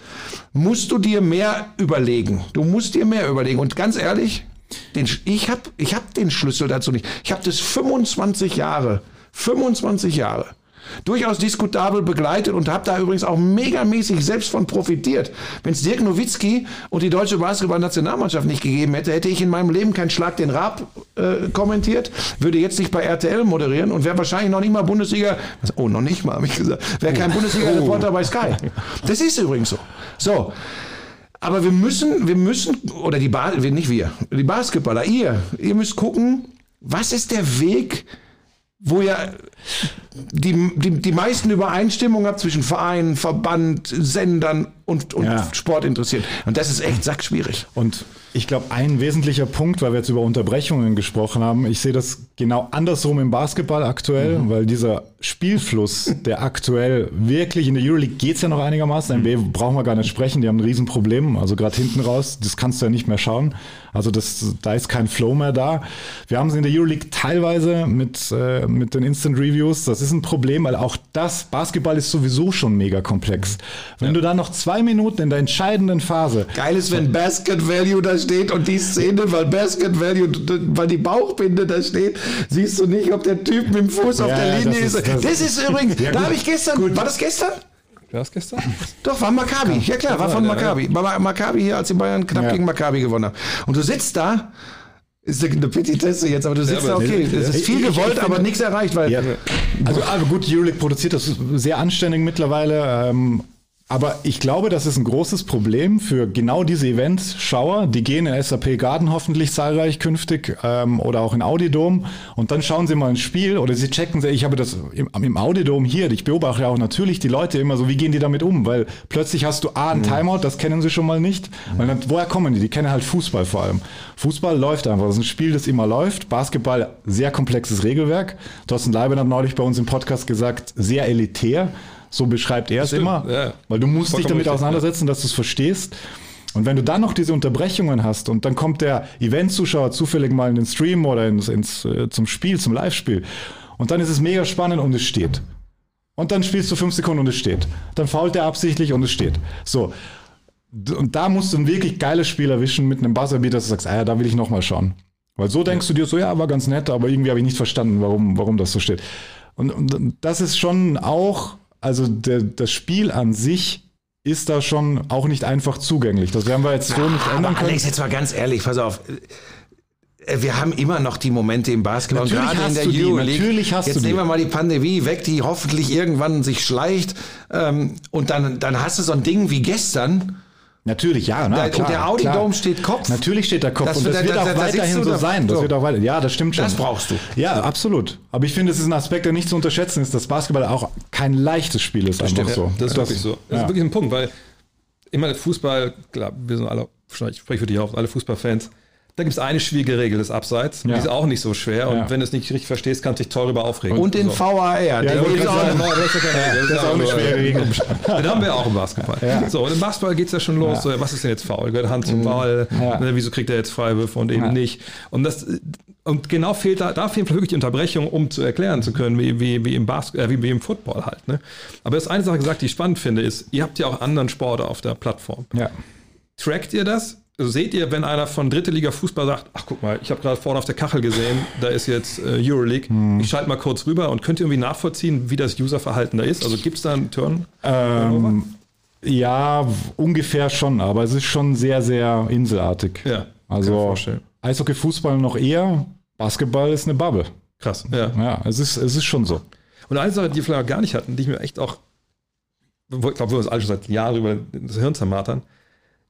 musst du dir mehr überlegen. Du musst dir mehr überlegen. Und ganz ehrlich, den, ich habe ich hab den Schlüssel dazu nicht. Ich habe das 25 Jahre, 25 Jahre durchaus diskutabel begleitet und habe da übrigens auch megamäßig selbst von profitiert. Wenn es Dirk Nowitzki und die deutsche Basketball-Nationalmannschaft nicht gegeben hätte, hätte ich in meinem Leben keinen Schlag den Raab äh, kommentiert, würde jetzt nicht bei RTL moderieren und wäre wahrscheinlich noch nicht mal Bundesliga, oh, noch nicht mal, habe ich gesagt, wäre kein Bundesliga-Reporter bei Sky. Das ist übrigens so. So. Aber wir müssen, wir müssen, oder die ba wir- nicht wir, die Basketballer, ihr, ihr müsst gucken, was ist der Weg, wo ihr die, die, die meisten Übereinstimmungen habt zwischen Verein, Verband, Sendern und, und Ja. Sport interessiert. Und das ist echt sackschwierig. Und ich glaube, ein wesentlicher Punkt, weil wir jetzt über Unterbrechungen gesprochen haben, ich sehe das genau andersrum im Basketball aktuell, weil dieser Spielfluss, der aktuell wirklich in der Euroleague geht es ja noch einigermaßen, NBA brauchen wir gar nicht sprechen, die haben ein Riesenproblem, also gerade hinten raus, das kannst du ja nicht mehr schauen, also das, da ist kein Flow mehr da. Wir haben es in der Euroleague teilweise mit, äh, mit den Instant Reviews, das ist ein Problem, weil auch das, Basketball ist sowieso schon mega komplex. Wenn du da noch zwei Minuten in der entscheidenden Phase Geil ist, wenn Basket Value da steht und die Szene, weil Basket Value, weil die Bauchbinde da steht, siehst du nicht, ob der Typ mit dem Fuß auf Ja, der ja, Linie das ist. ist- das- Das ist übrigens, Ja, da gut. habe ich gestern, war das gestern? Wer hast gestern? Doch, war Maccabi. Ja klar, war von ja, Maccabi. War Maccabi hier, als die Bayern knapp Ja. gegen Maccabi gewonnen haben. Und du sitzt da, ist eine Petitesse jetzt, aber du sitzt da, aber- okay, Ja, es ist viel gewollt, aber nichts erreicht, weil Ja. Also, aber gut, Euroleague produziert das sehr anständig mittlerweile. Ähm, aber ich glaube, das ist ein großes Problem für genau diese Events-Schauer. Die gehen in SAP Garden hoffentlich zahlreich künftig ähm, oder auch in Audidom und dann schauen sie mal ein Spiel oder sie checken, ich habe das im, im Audidom hier, ich beobachte ja auch natürlich die Leute immer so, wie gehen die damit um? Weil plötzlich hast du A, ein Timeout, das kennen sie schon mal nicht. Weil dann, woher kommen die? Die kennen halt Fußball vor allem. Fußball läuft einfach. Das ist ein Spiel, das immer läuft. Basketball, sehr komplexes Regelwerk. Thorsten Leiben hat neulich bei uns im Podcast gesagt, sehr elitär. So beschreibt er es immer. ja. Weil du musst dich damit auseinandersetzen, dass du es verstehst. Und wenn du dann noch diese Unterbrechungen hast und dann kommt der Event-Zuschauer zufällig mal in den Stream oder ins, ins, äh, zum Spiel, zum Live-Spiel und dann ist es mega spannend und es steht. Und dann spielst du fünf Sekunden und es steht. Dann fault er absichtlich und es steht. So. Und da musst du ein wirklich geiles Spiel erwischen mit einem Buzzerbeat, dass du sagst, ah ja, da will ich noch mal schauen. Weil so denkst du dir so, ja, war ganz nett, aber irgendwie habe ich nicht verstanden, warum, warum das so steht. Und, und das ist schon auch, also der, das Spiel an sich ist da schon auch nicht einfach zugänglich. Das werden wir jetzt so nicht ändern aber können. Alex, jetzt mal ganz ehrlich, pass auf. Äh, Wir haben immer noch die Momente im Basketball, Natürlich gerade in der du die, Euroleague. natürlich hast Jetzt du nehmen wir mal die Pandemie weg, die hoffentlich irgendwann sich schleicht. Ähm, und dann, dann hast du so ein Ding wie gestern. Natürlich, ja. Na, Da- und klar, der Audi klar. Dome steht Kopf. Natürlich steht der Kopf Das und das wird da- auch weiterhin so sein. Das so. wird auch weiter. Ja, das stimmt schon. Das brauchst du. Ja, absolut. Aber ich finde, es ist ein Aspekt, der nicht zu unterschätzen ist, dass Basketball auch kein leichtes Spiel ist. Einfach Ja, so. Das ist wirklich so. Das ja. ist wirklich ein Punkt, weil immer Fußball, klar, wir sind alle, ich spreche für dich auch, alle Fußballfans. Da gibt es eine schwierige Regel, das Abseits. Ja. Die ist auch nicht so schwer. Und Ja. wenn du es nicht richtig verstehst, kannst du dich toll darüber aufregen. Und den so. VAR. Ja, der gerade auch- sagen, das ist ja. Das ist auch eine schwere Regel. Den haben wir auch im Basketball. So, und im Basketball geht es ja schon los. So, ja, was ist denn jetzt faul? Gehört Hand zum Ball? Ja. Ne, wieso kriegt er jetzt Freiwürfe und eben Ja. nicht? Und das, Und genau fehlt da, da fehlt wirklich die Unterbrechung, um zu erklären zu können, wie, wie, wie, im, äh, wie, wie im Football halt. Ne? Aber das eine Sache gesagt, die ich spannend finde, ist, ihr habt ja auch anderen Sporte auf der Plattform. Ja. Trackt ihr das? Also seht ihr, wenn einer von dritte Liga Fußball sagt, ach guck mal, ich habe gerade vorne auf der Kachel gesehen, da ist jetzt äh, Euroleague, ich schalte mal kurz rüber und könnt ihr irgendwie nachvollziehen, wie das Userverhalten da ist? Also gibt es da einen Turn? Ähm, ja, ungefähr schon, aber es ist schon sehr, sehr inselartig. Ja, Also. Eishockey, Fußball noch eher, Basketball ist eine Bubble. Krass. Ja. Ja, es ist, es ist schon so. Und eine Sache, die wir vielleicht auch gar nicht hatten, die ich mir echt auch, ich glaube, wir uns alle schon seit Jahren über das Hirn zermartern,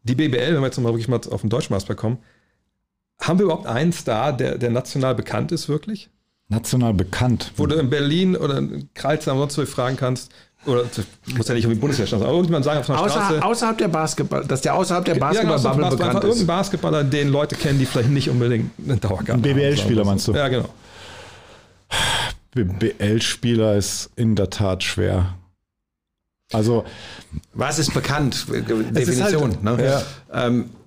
die BBL, wenn wir jetzt mal wirklich mal auf den deutschen Maßstab kommen, haben wir überhaupt einen Star, der, der national bekannt ist, wirklich? National bekannt. Wo du in Berlin oder in Kreuzheim sonst wo fragen kannst, oder du musst ja nicht irgendwie Bundeswehr stehen, aber irgendjemand sagen auf einer Außer, Straße. außerhalb der Basketball, dass der außerhalb der Ja, genau, Basketball-Bubble bekannt einfach irgendein ist. Basketballer, den Leute kennen, die vielleicht nicht unbedingt eine Dauerkarte Ein BBL-Spieler meinst du? Ja, genau. BBL-Spieler ist in der Tat schwer. Also, Was ist bekannt? ist Definition. halt- ne? ja. ähm, äh,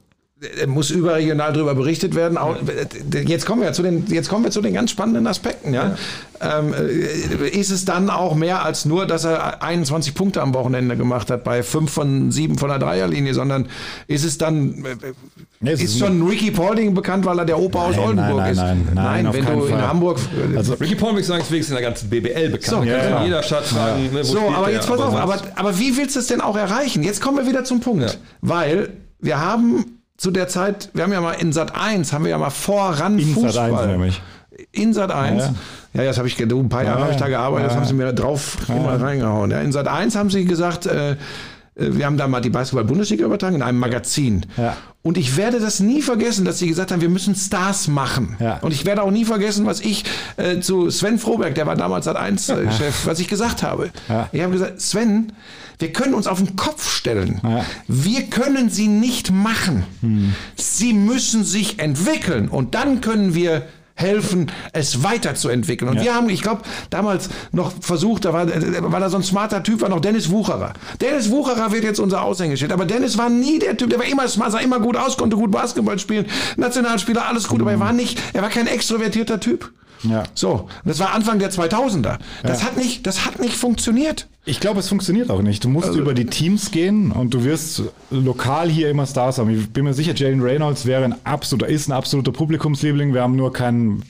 muss überregional darüber berichtet werden. Äh, Jetzt kommen wir zu den, jetzt kommen wir zu den ganz spannenden Aspekten. Ja? Ähm, äh, ist es dann auch mehr als nur, dass er 21 Punkte am Wochenende gemacht hat bei 5 von 7 von der Dreierlinie, sondern ist es dann, äh, Nee, es ist ist schon Ricky Paulding bekannt, weil er der Opa aus Nein, Oldenburg nein, ist? nein, nein, nein, auf wenn keinen du in Fall. Hamburg, also Ricky Paul, würde ich sagen, ist wenigstens in der ganzen BBL bekannt. So, ja, ja. in jeder Stadt fragen, ne, wo So, aber jetzt pass auf, aber, aber wie willst du es denn auch erreichen? Jetzt kommen wir wieder zum Punkt. Ja. Weil wir haben zu der Zeit, wir haben ja mal in Sat 1, haben wir ja mal voran in Fußball. Sat 1 nämlich. In Sat 1. Ja, Ja, das habe ich, ein paar Jahre Ja, habe ich da ja. gearbeitet, das Ja, haben ja. sie mir drauf immer reingehauen. Ja, in Sat 1 haben sie gesagt, äh, wir haben da mal die Basketball-Bundesliga übertragen in einem Magazin. Ja. Und ich werde das nie vergessen, dass sie gesagt haben, wir müssen Stars machen. Ja. Und ich werde auch nie vergessen, was ich äh, zu Sven Froberg, der war damals Sat 1 äh, Chef, was ich gesagt habe. Ja. Ich habe gesagt, Sven, wir können uns auf den Kopf stellen. Ja. Hm. Wir können sie nicht machen. Sie müssen sich entwickeln und dann können wir helfen, es weiterzuentwickeln. Und Ja. wir haben, ich glaube, damals noch versucht, da war, war da so ein smarter Typ, war noch Dennis Wucherer. Dennis Wucherer wird jetzt unser Aushängeschild, aber Dennis war nie der Typ, der war immer smart, sah immer gut aus, konnte gut Basketball spielen, Nationalspieler, alles gut, aber er war nicht, er war kein extrovertierter Typ. Ja. So, das war Anfang der 2000er. Das hat nicht, das hat nicht funktioniert. Ich glaube, es funktioniert auch nicht. Du musst Also über die Teams gehen und du wirst lokal hier immer Stars haben. Ich bin mir sicher, Jalen Reynolds wäre ein absoluter, ist ein absoluter Publikumsliebling. Wir haben nur keinen,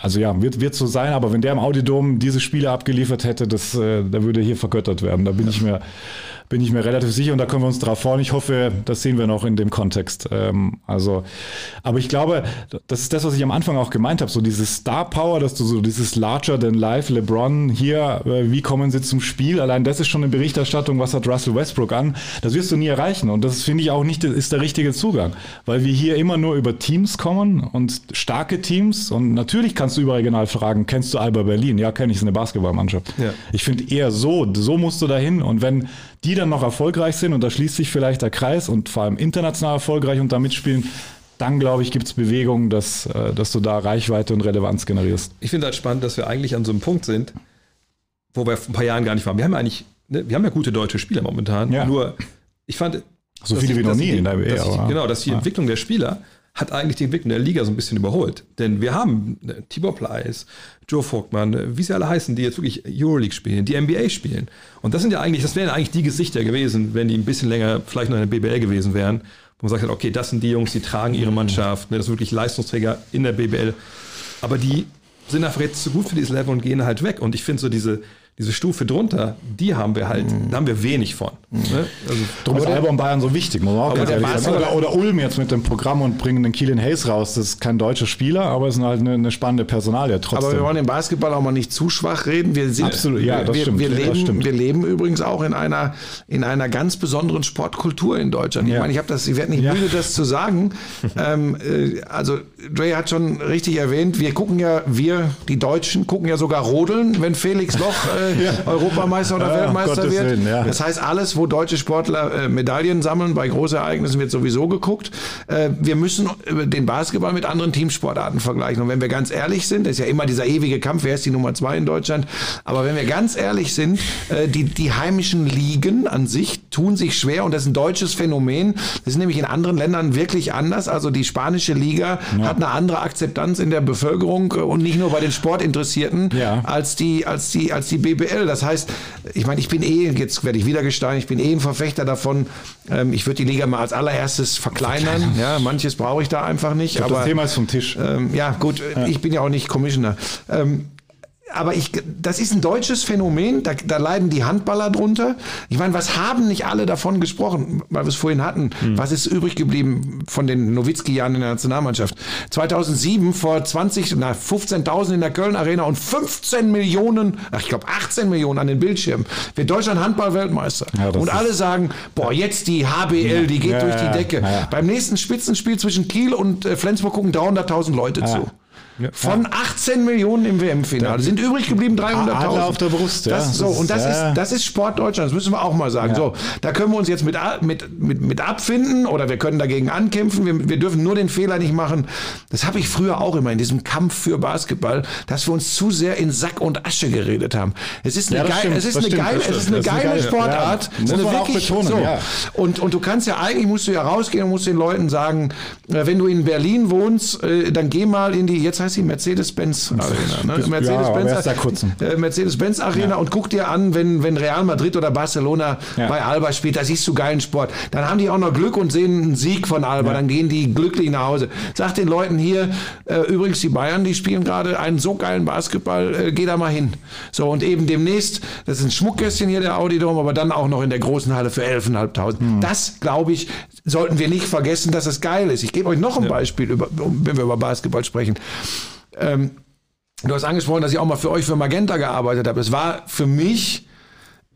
also ja, wird, wird so sein, aber wenn der im Audidom diese Spiele abgeliefert hätte, das, äh, da würde hier vergöttert werden. Da bin ich mir, bin ich mir relativ sicher und da können wir uns drauf freuen. Ich hoffe, das sehen wir noch in dem Kontext. Ähm, also, aber ich glaube, das ist das, was ich am Anfang auch gemeint habe, so dieses Star Power, dass du so dieses Larger than Life, LeBron hier, äh, wie kommen sie zum Spiel? Allein das ist schon eine Berichterstattung, was hat Russell Westbrook an? Das wirst du nie erreichen und das finde ich auch nicht ist der richtige Zugang, weil wir hier immer nur über Teams kommen und starke Teams und natürlich kannst du überregional fragen, kennst du Alba Berlin? Ja, kenne ich, ist eine Basketballmannschaft. Ja. Ich finde eher so, so musst du dahin und wenn die dann noch erfolgreich sind und da schließt sich vielleicht der Kreis und vor allem international erfolgreich und da mitspielen, dann glaube ich, gibt es Bewegungen, dass, äh, dass du da Reichweite und Relevanz generierst. Ich finde halt spannend, dass wir eigentlich an so einem Punkt sind, wo wir vor ein paar Jahren gar nicht waren. Wir haben ja eigentlich, ne, wir haben ja gute deutsche Spieler momentan. Ja. Nur, ich fand. So viele ich- wie noch nie ich- in der NBA, aber- Genau, dass die Ja. Entwicklung der Spieler hat eigentlich die Entwicklung der Liga so ein bisschen überholt. Denn wir haben ne, Tibor Pleiss, Joe Vogtmann, äh, wie sie alle heißen, die jetzt wirklich Euroleague spielen, die NBA spielen. Und das sind ja eigentlich, das wären eigentlich die Gesichter gewesen, wenn die ein bisschen länger vielleicht noch in der BBL gewesen wären. Wo man sagt, hat, okay, das sind die Jungs, die tragen ihre Mannschaft, ne, das sind wirklich Leistungsträger in der BBL. Aber die sind einfach jetzt zu gut für dieses Level und gehen halt weg. Und ich finde so diese, diese Stufe drunter, die haben wir halt, da haben wir wenig von. Ne? Also, Darum ist Alba und Bayern so wichtig, muss man auch ganz der ehrlich sagen. Basketball- Oder, oder Ulm jetzt mit dem Programm und bringen den Keelan Hayes raus. Das ist kein deutscher Spieler, aber es ist halt eine, eine spannende Personalie trotzdem. Aber wir wollen im Basketball auch mal nicht zu schwach reden. Wir sind, Absolut, ja, das wir, stimmt, Wir das leben, stimmt. wir leben übrigens auch in einer, in einer ganz besonderen Sportkultur in Deutschland. Ich Ja. meine, ich habe das, ich werde nicht Ja. müde, das zu sagen. ähm, äh, also, Dre hat schon richtig erwähnt, wir gucken ja, wir, die Deutschen, gucken ja sogar Rodeln, wenn Felix Loch äh, Europameister oder Ja, Weltmeister Gottes wird. Willen, ja. Das heißt, alles, wo deutsche Sportler äh, Medaillen sammeln, bei Großereignissen wird sowieso geguckt. Äh, wir müssen äh, den Basketball mit anderen Teamsportarten vergleichen. Und wenn wir ganz ehrlich sind, das ist ja immer dieser ewige Kampf, wer ist die Nummer zwei in Deutschland, aber wenn wir ganz ehrlich sind, äh, die, die heimischen Ligen an sich tun sich schwer und das ist ein deutsches Phänomen. Das ist nämlich in anderen Ländern wirklich anders. Also die spanische Liga hat eine andere Akzeptanz in der Bevölkerung äh, und nicht nur bei den Sportinteressierten Ja. als die als die als die BBL. Das heißt, ich meine, ich bin eh jetzt werde ich wieder gestein, ich bin eh ein Verfechter davon. Ähm, ich würde die Liga mal als allererstes verkleinern. Ja, manches brauche ich da einfach nicht. Ich glaub, aber das Thema ist vom Tisch. ähm, ja, gut, ich bin ja auch nicht Commissioner. Ähm, aber ich, das ist ein deutsches Phänomen, da, da leiden die Handballer drunter. Ich meine, was haben nicht alle davon gesprochen, weil wir es vorhin hatten? Was ist übrig geblieben von den Nowitzki-Jahren in der Nationalmannschaft? 2007 vor 20, na 15.000 in der Köln Arena und 15 Millionen, ach ich glaube 18 Millionen an den Bildschirmen. Wird Deutschland Handball-Weltmeister. Ja, und alle sagen, boah, jetzt die HBL, die geht Ja, durch die Decke. ja, ja. Beim nächsten Spitzenspiel zwischen Kiel und äh, Flensburg gucken 300.000 Leute zu. Von 18 Millionen im WM-Finale sind übrig geblieben 300.000. Adler auf der Brust, ja. Das, so, und das, ja. ist, das ist Sport Deutschland, das müssen wir auch mal sagen. So, da können wir uns jetzt mit, mit, mit, mit abfinden oder wir können dagegen ankämpfen. Wir, wir dürfen nur den Fehler nicht machen. Das habe ich früher auch immer in diesem Kampf für Basketball, dass wir uns zu sehr in Sack und Asche geredet haben. Es ist eine, Ja, geil, stimmt, es ist eine, stimmt, geile, es ist eine geile geile- Sportart. ja, So muss eine man auch betonen, so. ja. Und, und du kannst ja eigentlich, musst du ja rausgehen und musst den Leuten sagen, äh, wenn du in Berlin wohnst, äh, dann geh mal in die, jetzt heißt die Mercedes-Benz Arena. Ne? Ja, seit kurzem. äh, Mercedes-Benz Arena und guck dir an, wenn, wenn Real Madrid oder Barcelona Ja. bei Alba spielt, da siehst du geilen Sport. Dann haben die auch noch Glück und sehen einen Sieg von Alba, dann gehen die glücklich nach Hause. Sag den Leuten hier, äh, übrigens die Bayern, die spielen gerade einen so geilen Basketball, äh, geh da mal hin. So und eben demnächst, das ist ein Schmuckkästchen hier, der Audidom, aber dann auch noch in der großen Halle für 11.500. Hm. Das, glaube ich, sollten wir nicht vergessen, dass es geil ist. Ich gebe euch noch ein Beispiel, über, wenn wir über Basketball sprechen. Ähm, Du hast angesprochen, dass ich auch mal für euch für Magenta gearbeitet habe. Es war für mich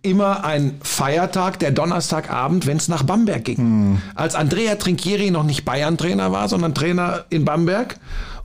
immer ein Feiertag, der Donnerstagabend, wenn es nach Bamberg ging. Als Andrea Trinchieri noch nicht Bayern-Trainer war, sondern Trainer in Bamberg.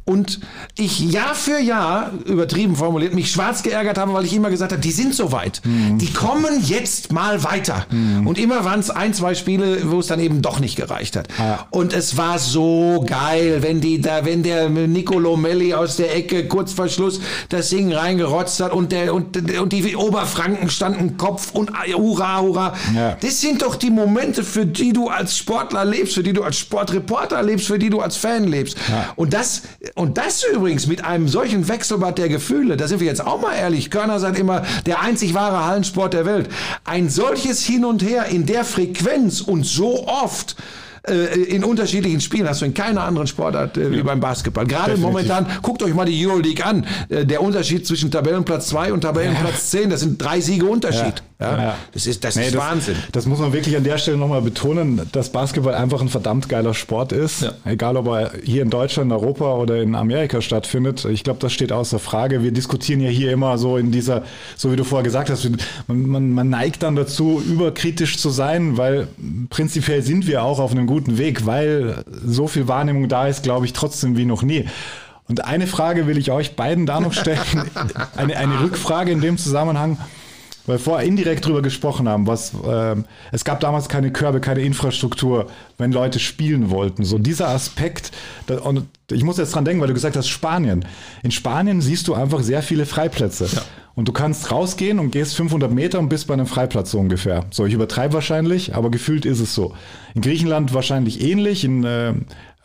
Und ich Jahr für Jahr, übertrieben formuliert, mich schwarz geärgert habe, weil ich immer gesagt habe, die sind so weit. Die kommen jetzt mal weiter. Und immer waren es ein, zwei Spiele, wo es dann eben doch nicht gereicht hat. Und es war so geil, wenn die da, wenn der Nicolo Melli aus der Ecke kurz vor Schluss das Ding reingerotzt hat und der und, und die Oberfranken standen Kopf und hurra, hurra. Ja. Das sind doch die Momente, für die du als Sportler lebst, für die du als Sportreporter lebst, für die du als Fan lebst. Und das, und das übrigens mit einem solchen Wechselbad der Gefühle, da sind wir jetzt auch mal ehrlich, Körner sagt immer, der einzig wahre Hallensport der Welt. Ein solches Hin und Her in der Frequenz und so oft, äh, in unterschiedlichen Spielen hast du in keiner anderen Sportart äh, wie beim Basketball. Gerade Definitiv. momentan, guckt euch mal die Euroleague an. Äh, der Unterschied zwischen Tabellenplatz 2 und Tabellenplatz 10, das sind drei Siege Unterschied. Ja. Ja. Das ist, das Nee, ist das, Wahnsinn. Das muss man wirklich an der Stelle nochmal betonen, dass Basketball einfach ein verdammt geiler Sport ist. Ja. Egal, ob er hier in Deutschland, Europa oder in Amerika stattfindet. Ich glaube, das steht außer Frage. Wir diskutieren ja hier immer so in dieser, so wie du vorher gesagt hast, man, man, man neigt dann dazu, überkritisch zu sein, weil prinzipiell sind wir auch auf einem guten Weg, weil so viel Wahrnehmung da ist, glaube ich, trotzdem wie noch nie. Und eine Frage will ich euch beiden da noch stellen. eine, eine Rückfrage in dem Zusammenhang weil wir vorher indirekt drüber gesprochen haben, was ähm, es gab damals keine Körbe, keine Infrastruktur, wenn Leute spielen wollten. So dieser Aspekt, da, und ich muss jetzt dran denken, weil du gesagt hast, Spanien. In Spanien siehst du einfach sehr viele Freiplätze. Und du kannst rausgehen und gehst 500 Meter und bist bei einem Freiplatz so ungefähr. So, ich übertreibe wahrscheinlich, aber gefühlt ist es so. In Griechenland wahrscheinlich ähnlich, in äh,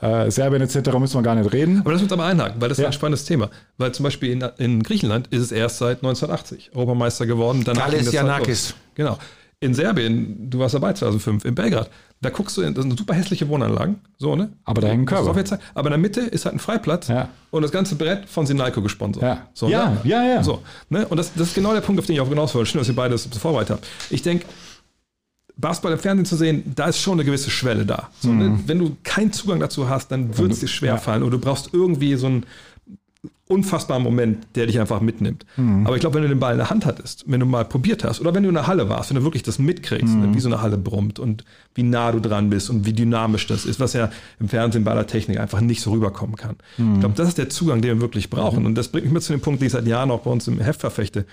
äh, Serbien etc. müssen wir gar nicht reden. Aber lass uns aber einhaken, weil das ist Ja. ein spannendes Thema. Weil zum Beispiel in, in Griechenland ist es erst seit 1980 Europameister geworden. Danach das halt Giannakis. los. Genau. In Serbien, du warst dabei 2005, in Belgrad, da guckst du, in, das sind super hässliche Wohnanlagen, so, ne? Aber da hängen Das ist jetzt- Aber in der Mitte ist halt ein Freiplatz Ja. und das ganze Brett von Sinalco gesponsert. Ja. So, Ja, ne? ja, ja. So, ne? Und das, das ist genau der Punkt, auf den ich auch hinaus wollte. Schön, dass ihr beide das vorbereitet habt. Ich denke, Basketball im Fernsehen zu sehen, da ist schon eine gewisse Schwelle da. So, Mhm. ne? Wenn du keinen Zugang dazu hast, dann wird es dir schwerfallen oder du brauchst irgendwie so einen unfassbaren Moment, der dich einfach mitnimmt. Mhm. Aber ich glaube, wenn du den Ball in der Hand hattest, wenn du mal probiert hast oder wenn du in der Halle warst, wenn du wirklich das mitkriegst, Mhm. ne? wie so eine Halle brummt und wie nah du dran bist und wie dynamisch das ist, was ja im Fernsehen bei der Technik einfach nicht so rüberkommen kann. Mhm. Ich glaube, das ist der Zugang, den wir wirklich brauchen. Und das bringt mich mit zu dem Punkt, den ich seit Jahren auch bei uns im Heft verfechte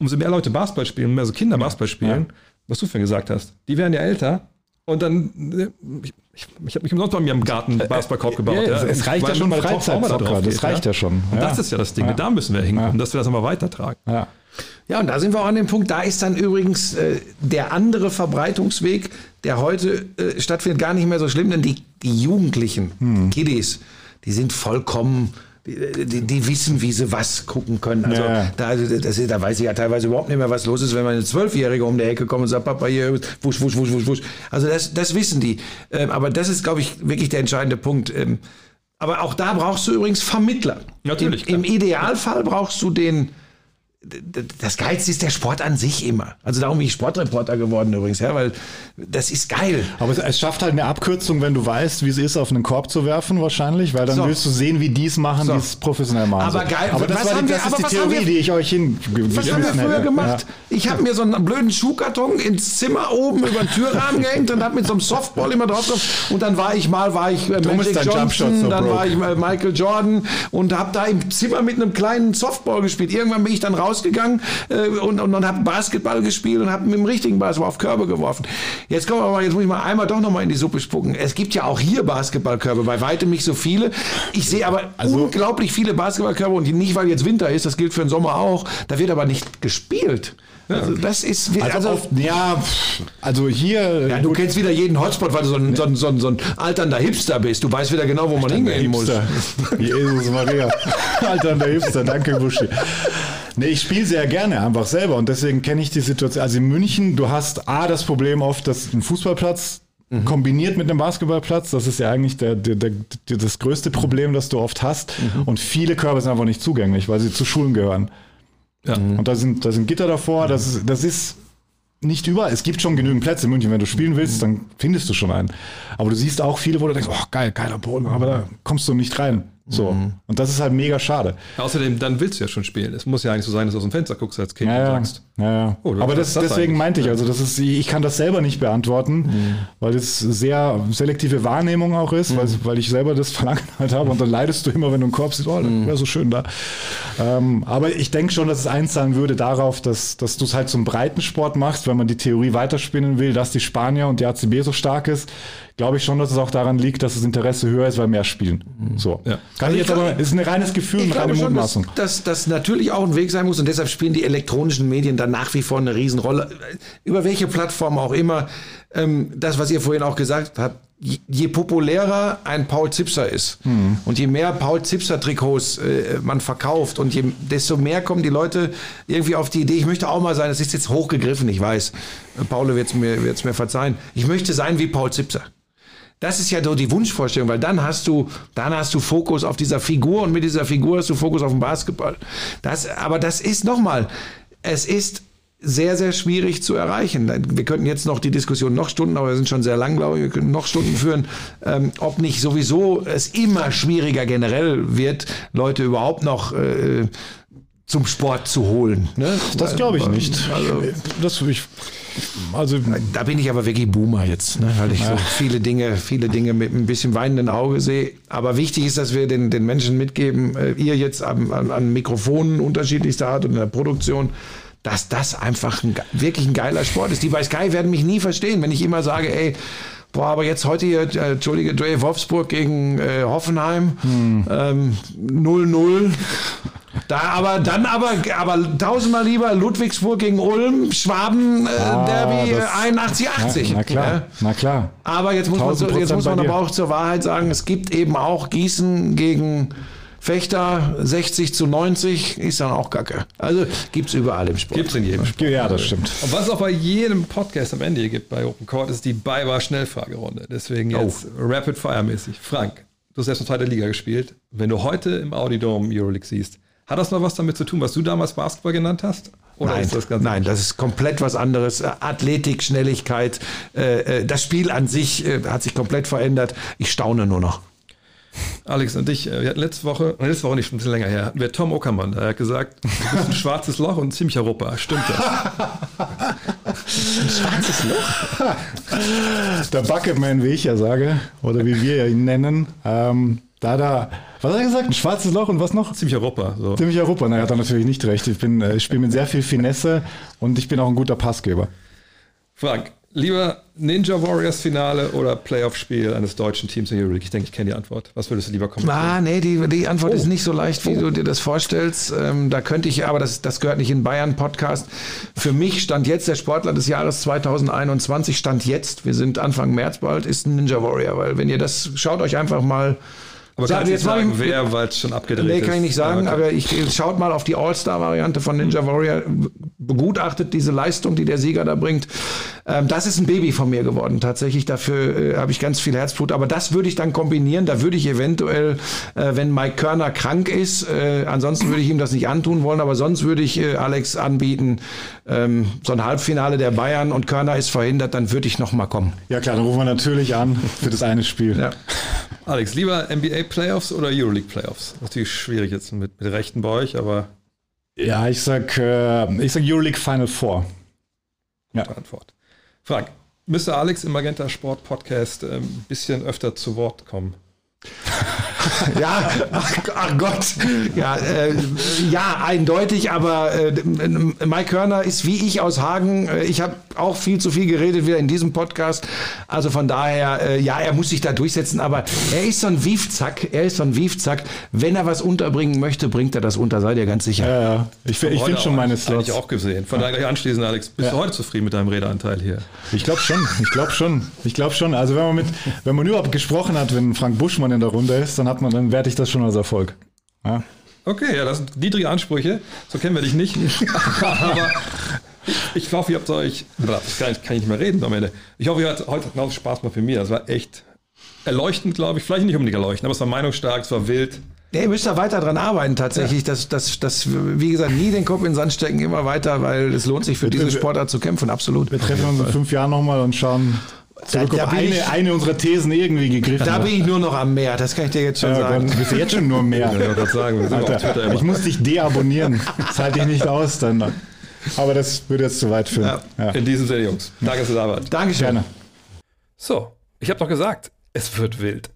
umso mehr Leute Basketball spielen, mehr so Kinder Basketball spielen, was du vorhin gesagt hast, die werden ja älter und dann, äh, ich, ich, ich habe mich umsonst bei mir im Garten einen Basketballkorb gebaut. Ja, ja. es, es reicht ja schon Freizeitzocker, drauf das reicht ja, schon. Und ja. das ist ja das Ding, Ja. da müssen wir hinkommen, Ja. dass wir das immer weitertragen. Ja. Ja, und da sind wir auch an dem Punkt, da ist dann übrigens äh, der andere Verbreitungsweg, der heute äh, stattfindet, gar nicht mehr so schlimm, denn die, die Jugendlichen, Hm. Kiddies, die sind vollkommen, die, die, wissen, wie sie was gucken können. Also Ja. da, also das, ist- da weiß ich ja teilweise überhaupt nicht mehr, was los ist, wenn meine Zwölfjährige um die Ecke kommt und sagt, Papa, hier, wusch, wusch, wusch, wusch, wusch. Also das, das wissen die. Ähm, aber das ist, glaube ich, wirklich der entscheidende Punkt. Ähm, aber auch da brauchst du übrigens Vermittler. Natürlich, Im, Im Idealfall brauchst du den, das Geilste ist der Sport an sich immer. Also darum bin ich Sportreporter geworden übrigens, ja, weil das ist geil. Aber es, es schafft halt eine Abkürzung, wenn du weißt, wie es ist, auf einen Korb zu werfen, wahrscheinlich, weil dann So. willst du sehen, wie die es machen, So. die es professionell machen. Aber geil, Aber das, war die, wir- das aber ist die Theorie, wir- die ich euch hin. Was haben wir früher gemacht? Ich habe mir so einen blöden Schuhkarton ins Zimmer oben über den Türrahmen gehängt und habe mit so einem Softball immer drauf. Und dann war ich mal, war ich äh, Magic Johnson, so dann broke. war ich mal Michael Jordan und habe da im Zimmer mit einem kleinen Softball gespielt. Irgendwann bin ich dann rausgegangen äh, und, und, und habe Basketball gespielt und habe mit dem richtigen Basketball auf Körbe geworfen. Jetzt kommen wir mal, jetzt muss ich mal einmal doch noch mal in die Suppe spucken. Es gibt ja auch hier Basketballkörbe, bei weitem nicht so viele. Ich sehe aber Also unglaublich viele Basketballkörbe und nicht, weil jetzt Winter ist, das gilt für den Sommer auch. Da wird aber nicht gespielt. Also das ist, Also, also, oft, ja, also hier. ja, du kennst wieder jeden Hotspot, weil du so ein, so ein, so ein, so ein alternder Hipster bist. Du weißt wieder genau, wo man hingehen muss. Jesus Maria. Alter, der Hipster. Danke, Buschi. Nee, ich spiele sehr gerne einfach selber und deswegen kenne ich die Situation. Also in München, du hast A, das Problem oft, dass ein Fußballplatz kombiniert mit einem Basketballplatz, das ist ja eigentlich der, der, der, das größte Problem, das du oft hast. Und viele Körbe sind einfach nicht zugänglich, weil sie zu Schulen gehören. Ja. Und da sind, da sind Gitter davor, das ist, das ist nicht überall. Es gibt schon genügend Plätze in München. Wenn du spielen willst, dann findest du schon einen. Aber du siehst auch viele, wo du denkst, oh geil, geiler Boden, aber da kommst du nicht rein. So. Und das ist halt mega schade. Außerdem, dann willst du ja schon spielen. Es muss ja eigentlich so sein, dass du aus dem Fenster guckst als Kind Ja, und ja. sagst. ja, ja. Oh, aber das, das deswegen eigentlich. meinte ich, also das ist, ich kann das selber nicht beantworten, weil das sehr selektive Wahrnehmung auch ist, weil, weil ich selber das Verlangen halt habe und dann leidest du immer, wenn du einen Korb siehst, oh, das wäre so schön da. Ähm, aber ich denke schon, dass es einzahlen würde darauf, dass, dass du es halt zum Breitensport machst, wenn man die Theorie weiterspinnen will, dass die Spanier und die ACB so stark ist, glaube ich schon, dass es auch daran liegt, dass das Interesse höher ist, weil mehr spielen. So. Ja. Kann ich jetzt Also ich aber, ist ein reines Gefühl, eine reine glaube schon, dass, Mutmaßung. dass das natürlich auch ein Weg sein muss und deshalb spielen die elektronischen Medien dann nach wie vor eine Riesenrolle. Über welche Plattform auch immer. Ähm, das, was ihr vorhin auch gesagt habt, je, je populärer ein Paul Zipser ist und je mehr Paul Zipser Trikots äh, man verkauft und je, desto mehr kommen die Leute irgendwie auf die Idee, ich möchte auch mal sein, das ist jetzt hochgegriffen, ich weiß. Äh, Paul wird es mir, wird's mir verzeihen. Ich möchte sein wie Paul Zipser. Das ist ja so die Wunschvorstellung, weil dann hast du, dann hast du Fokus auf dieser Figur und mit dieser Figur hast du Fokus auf den Basketball. Das, aber das ist nochmal, es ist sehr, sehr schwierig zu erreichen. Wir könnten jetzt noch die Diskussion noch Stunden, aber wir sind schon sehr lang, glaube ich, wir können noch Stunden führen, ähm, ob nicht sowieso es immer schwieriger generell wird, Leute überhaupt noch äh, zum Sport zu holen. Ne? Das glaube ich nicht. Also, Das ich, also da bin ich aber wirklich Boomer jetzt, ne? weil ich so viele Dinge, viele Dinge mit ein bisschen weinenden Auge sehe. Aber wichtig ist, dass wir den, den Menschen mitgeben, äh, ihr jetzt an, an, an Mikrofonen unterschiedlichster Art und in der Produktion, dass das einfach ein, wirklich ein geiler Sport ist. Die bei Sky werden mich nie verstehen, wenn ich immer sage, ey, Boah, aber jetzt heute hier, äh, Entschuldige, Dre Wolfsburg gegen äh, Hoffenheim, ähm, 0-0. Da aber dann aber aber tausendmal lieber Ludwigsburg gegen Ulm, Schwaben äh, Ah, Derby das- 81 80. na klar, Ja. na klar. Aber jetzt muss man so, 1000% jetzt muss man aber auch zur Wahrheit sagen, es gibt eben auch Gießen gegen Fechter 60 zu 90 ist dann auch Kacke. Also gibt's überall im Sport. Gibt's in jedem Spiel. Ja, das stimmt. Und was es auch bei jedem Podcast am Ende hier gibt bei Open Court, ist die Beibar Schnellfragerunde. Deswegen jetzt Rapid Fire mäßig. Frank, du hast erst in zweiter Liga gespielt. Wenn du heute im Audidome Euroleague siehst, hat das noch was damit zu tun, was du damals Basketball genannt hast? Oder Nein, ist das ganz nein, das ist komplett was anderes. Äh, Athletik, Schnelligkeit, äh, äh, das Spiel an sich äh, hat sich komplett verändert. Ich staune nur noch. Alex und ich, wir hatten letzte Woche, letzte Woche nicht, schon ein bisschen länger her, hatten wir Tom Ockermann, der hat gesagt, du bist ein schwarzes Loch und ein ziemlicher Rupper. Stimmt das? Der Bucketman, wie ich ja sage, oder wie wir ihn nennen. Ähm, Da, da, was hat er gesagt? Ein schwarzes Loch und was noch? Ziemlich Europa. So. Ziemlich Europa. Na, er hat er natürlich nicht recht. Ich bin, äh, ich spiele mit sehr viel Finesse und ich bin auch ein guter Passgeber. Frank, lieber Ninja Warriors Finale oder Playoff-Spiel eines deutschen Teams in Euroleague? Ich denke, ich kenne die Antwort. Was würdest du lieber kommentieren? Ah, nee, die, die Antwort Oh. ist nicht so leicht, wie du dir das vorstellst. Ähm, da könnte ich, aber das, das gehört nicht in Bayern-Podcast. Für mich stand jetzt der Sportler des Jahres 2021, stand jetzt, wir sind Anfang März bald, ist ein Ninja Warrior. Weil wenn ihr das, schaut euch einfach mal. Aber Sag- kannst jetzt sagen, ich- wer, weil es schon abgedreht Nee, ist? kann ich nicht sagen, Ja, okay. aber ich schaut mal auf die All-Star-Variante von Ninja Warrior, begutachtet diese Leistung, die der Sieger da bringt. Ähm, das ist ein Baby von mir geworden. Tatsächlich, dafür äh, habe ich ganz viel Herzblut. Aber das würde ich dann kombinieren. Da würde ich eventuell, äh, wenn Mike Körner krank ist, äh, ansonsten würde ich ihm das nicht antun wollen, aber sonst würde ich äh, Alex anbieten, ähm, so ein Halbfinale der Bayern und Körner ist verhindert, dann würde ich noch mal kommen. Ja klar, dann rufen wir natürlich an für das eine Spiel. Ja. Alex, lieber NBA Playoffs oder Euroleague Playoffs? Natürlich schwierig jetzt mit, mit Rechten bei euch, aber Ja, ich sag, äh, ich sag Euroleague Final Four. Ja. gute Antwort. Frank, müsste Alex im Magenta Sport Podcast ein bisschen öfter zu Wort kommen? Ja, ach, ach Gott. Ja, äh, ja, eindeutig, aber äh, Mike Körner ist wie ich aus Hagen. Äh, Ich habe auch viel zu viel geredet wieder in diesem Podcast. Also von daher, äh, ja, er muss sich da durchsetzen, aber er ist so ein Wiefzack. Er ist so ein Wiefzack. Wenn er was unterbringen möchte, bringt er das unter, seid ihr ganz sicher. Ja, ja. Ich, ich finde schon auch- meine Slots. Eigentlich auch gesehen. Von daher gleich anschließend, Alex, bist du heute zufrieden mit deinem Redeanteil hier? Ich glaube schon, ich glaube schon, ich glaube schon. Also wenn man mit, wenn man überhaupt gesprochen hat, wenn Frank Buschmann in der Runde ist, dann hat man, dann werte ich das schon als Erfolg. Ja. Okay, ja, das sind niedrige Ansprüche. So kennen wir dich nicht. Aber ich, ich hoffe, ihr habt euch. Das kann, ich- kann ich nicht mehr reden am Ende. Ich hoffe, ihr hattet heute genauso Spaß mal für mich. Das war echt erleuchtend, glaube ich. Vielleicht nicht unbedingt erleuchtend, aber es war meinungsstark, es war wild. Nee, ihr müsst da weiter dran arbeiten tatsächlich. Das, das, das, wie gesagt, nie den Kopf in den Sand stecken, immer weiter, weil es lohnt sich für diese Sportart zu kämpfen, absolut. Wir treffen uns in fünf Jahren nochmal und schauen zurück, Da- da ob bin ich- eine, eine unserer Thesen irgendwie gegriffen Da bin ich nur noch am Meer, das kann ich dir jetzt schon Ja, sagen. Gott, du bist jetzt schon nur mehr. Ich wollte gerade sagen, wir sind auf Twitter Alter, ich muss dich deabonnieren. Das halte ich nicht aus dann. Aber das würde jetzt zu weit führen. Ja. Ja. In diesem Sinne, Jungs. Danke, dass ihr da wart. Dankeschön. Gerne. So, ich habe doch gesagt, es wird wild.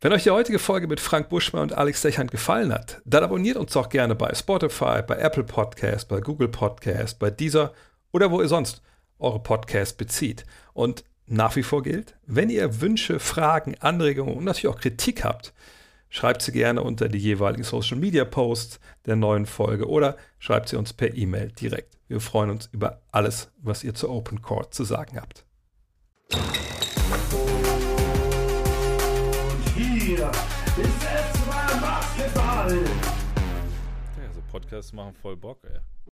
Wenn euch die heutige Folge mit Frank Buschmann und Alex Dechand gefallen hat, dann abonniert uns doch gerne bei Spotify, bei Apple Podcast, bei Google Podcast, bei Deezer oder wo ihr sonst eure Podcasts bezieht. Und nach wie vor gilt, wenn ihr Wünsche, Fragen, Anregungen und natürlich auch Kritik habt, schreibt sie gerne unter die jeweiligen Social Media Posts der neuen Folge oder schreibt sie uns per E-Mail direkt. Wir freuen uns über alles, was ihr zu Open Court zu sagen habt. Hier ist S2 Basketball. Ja, so Podcasts machen voll Bock, ey.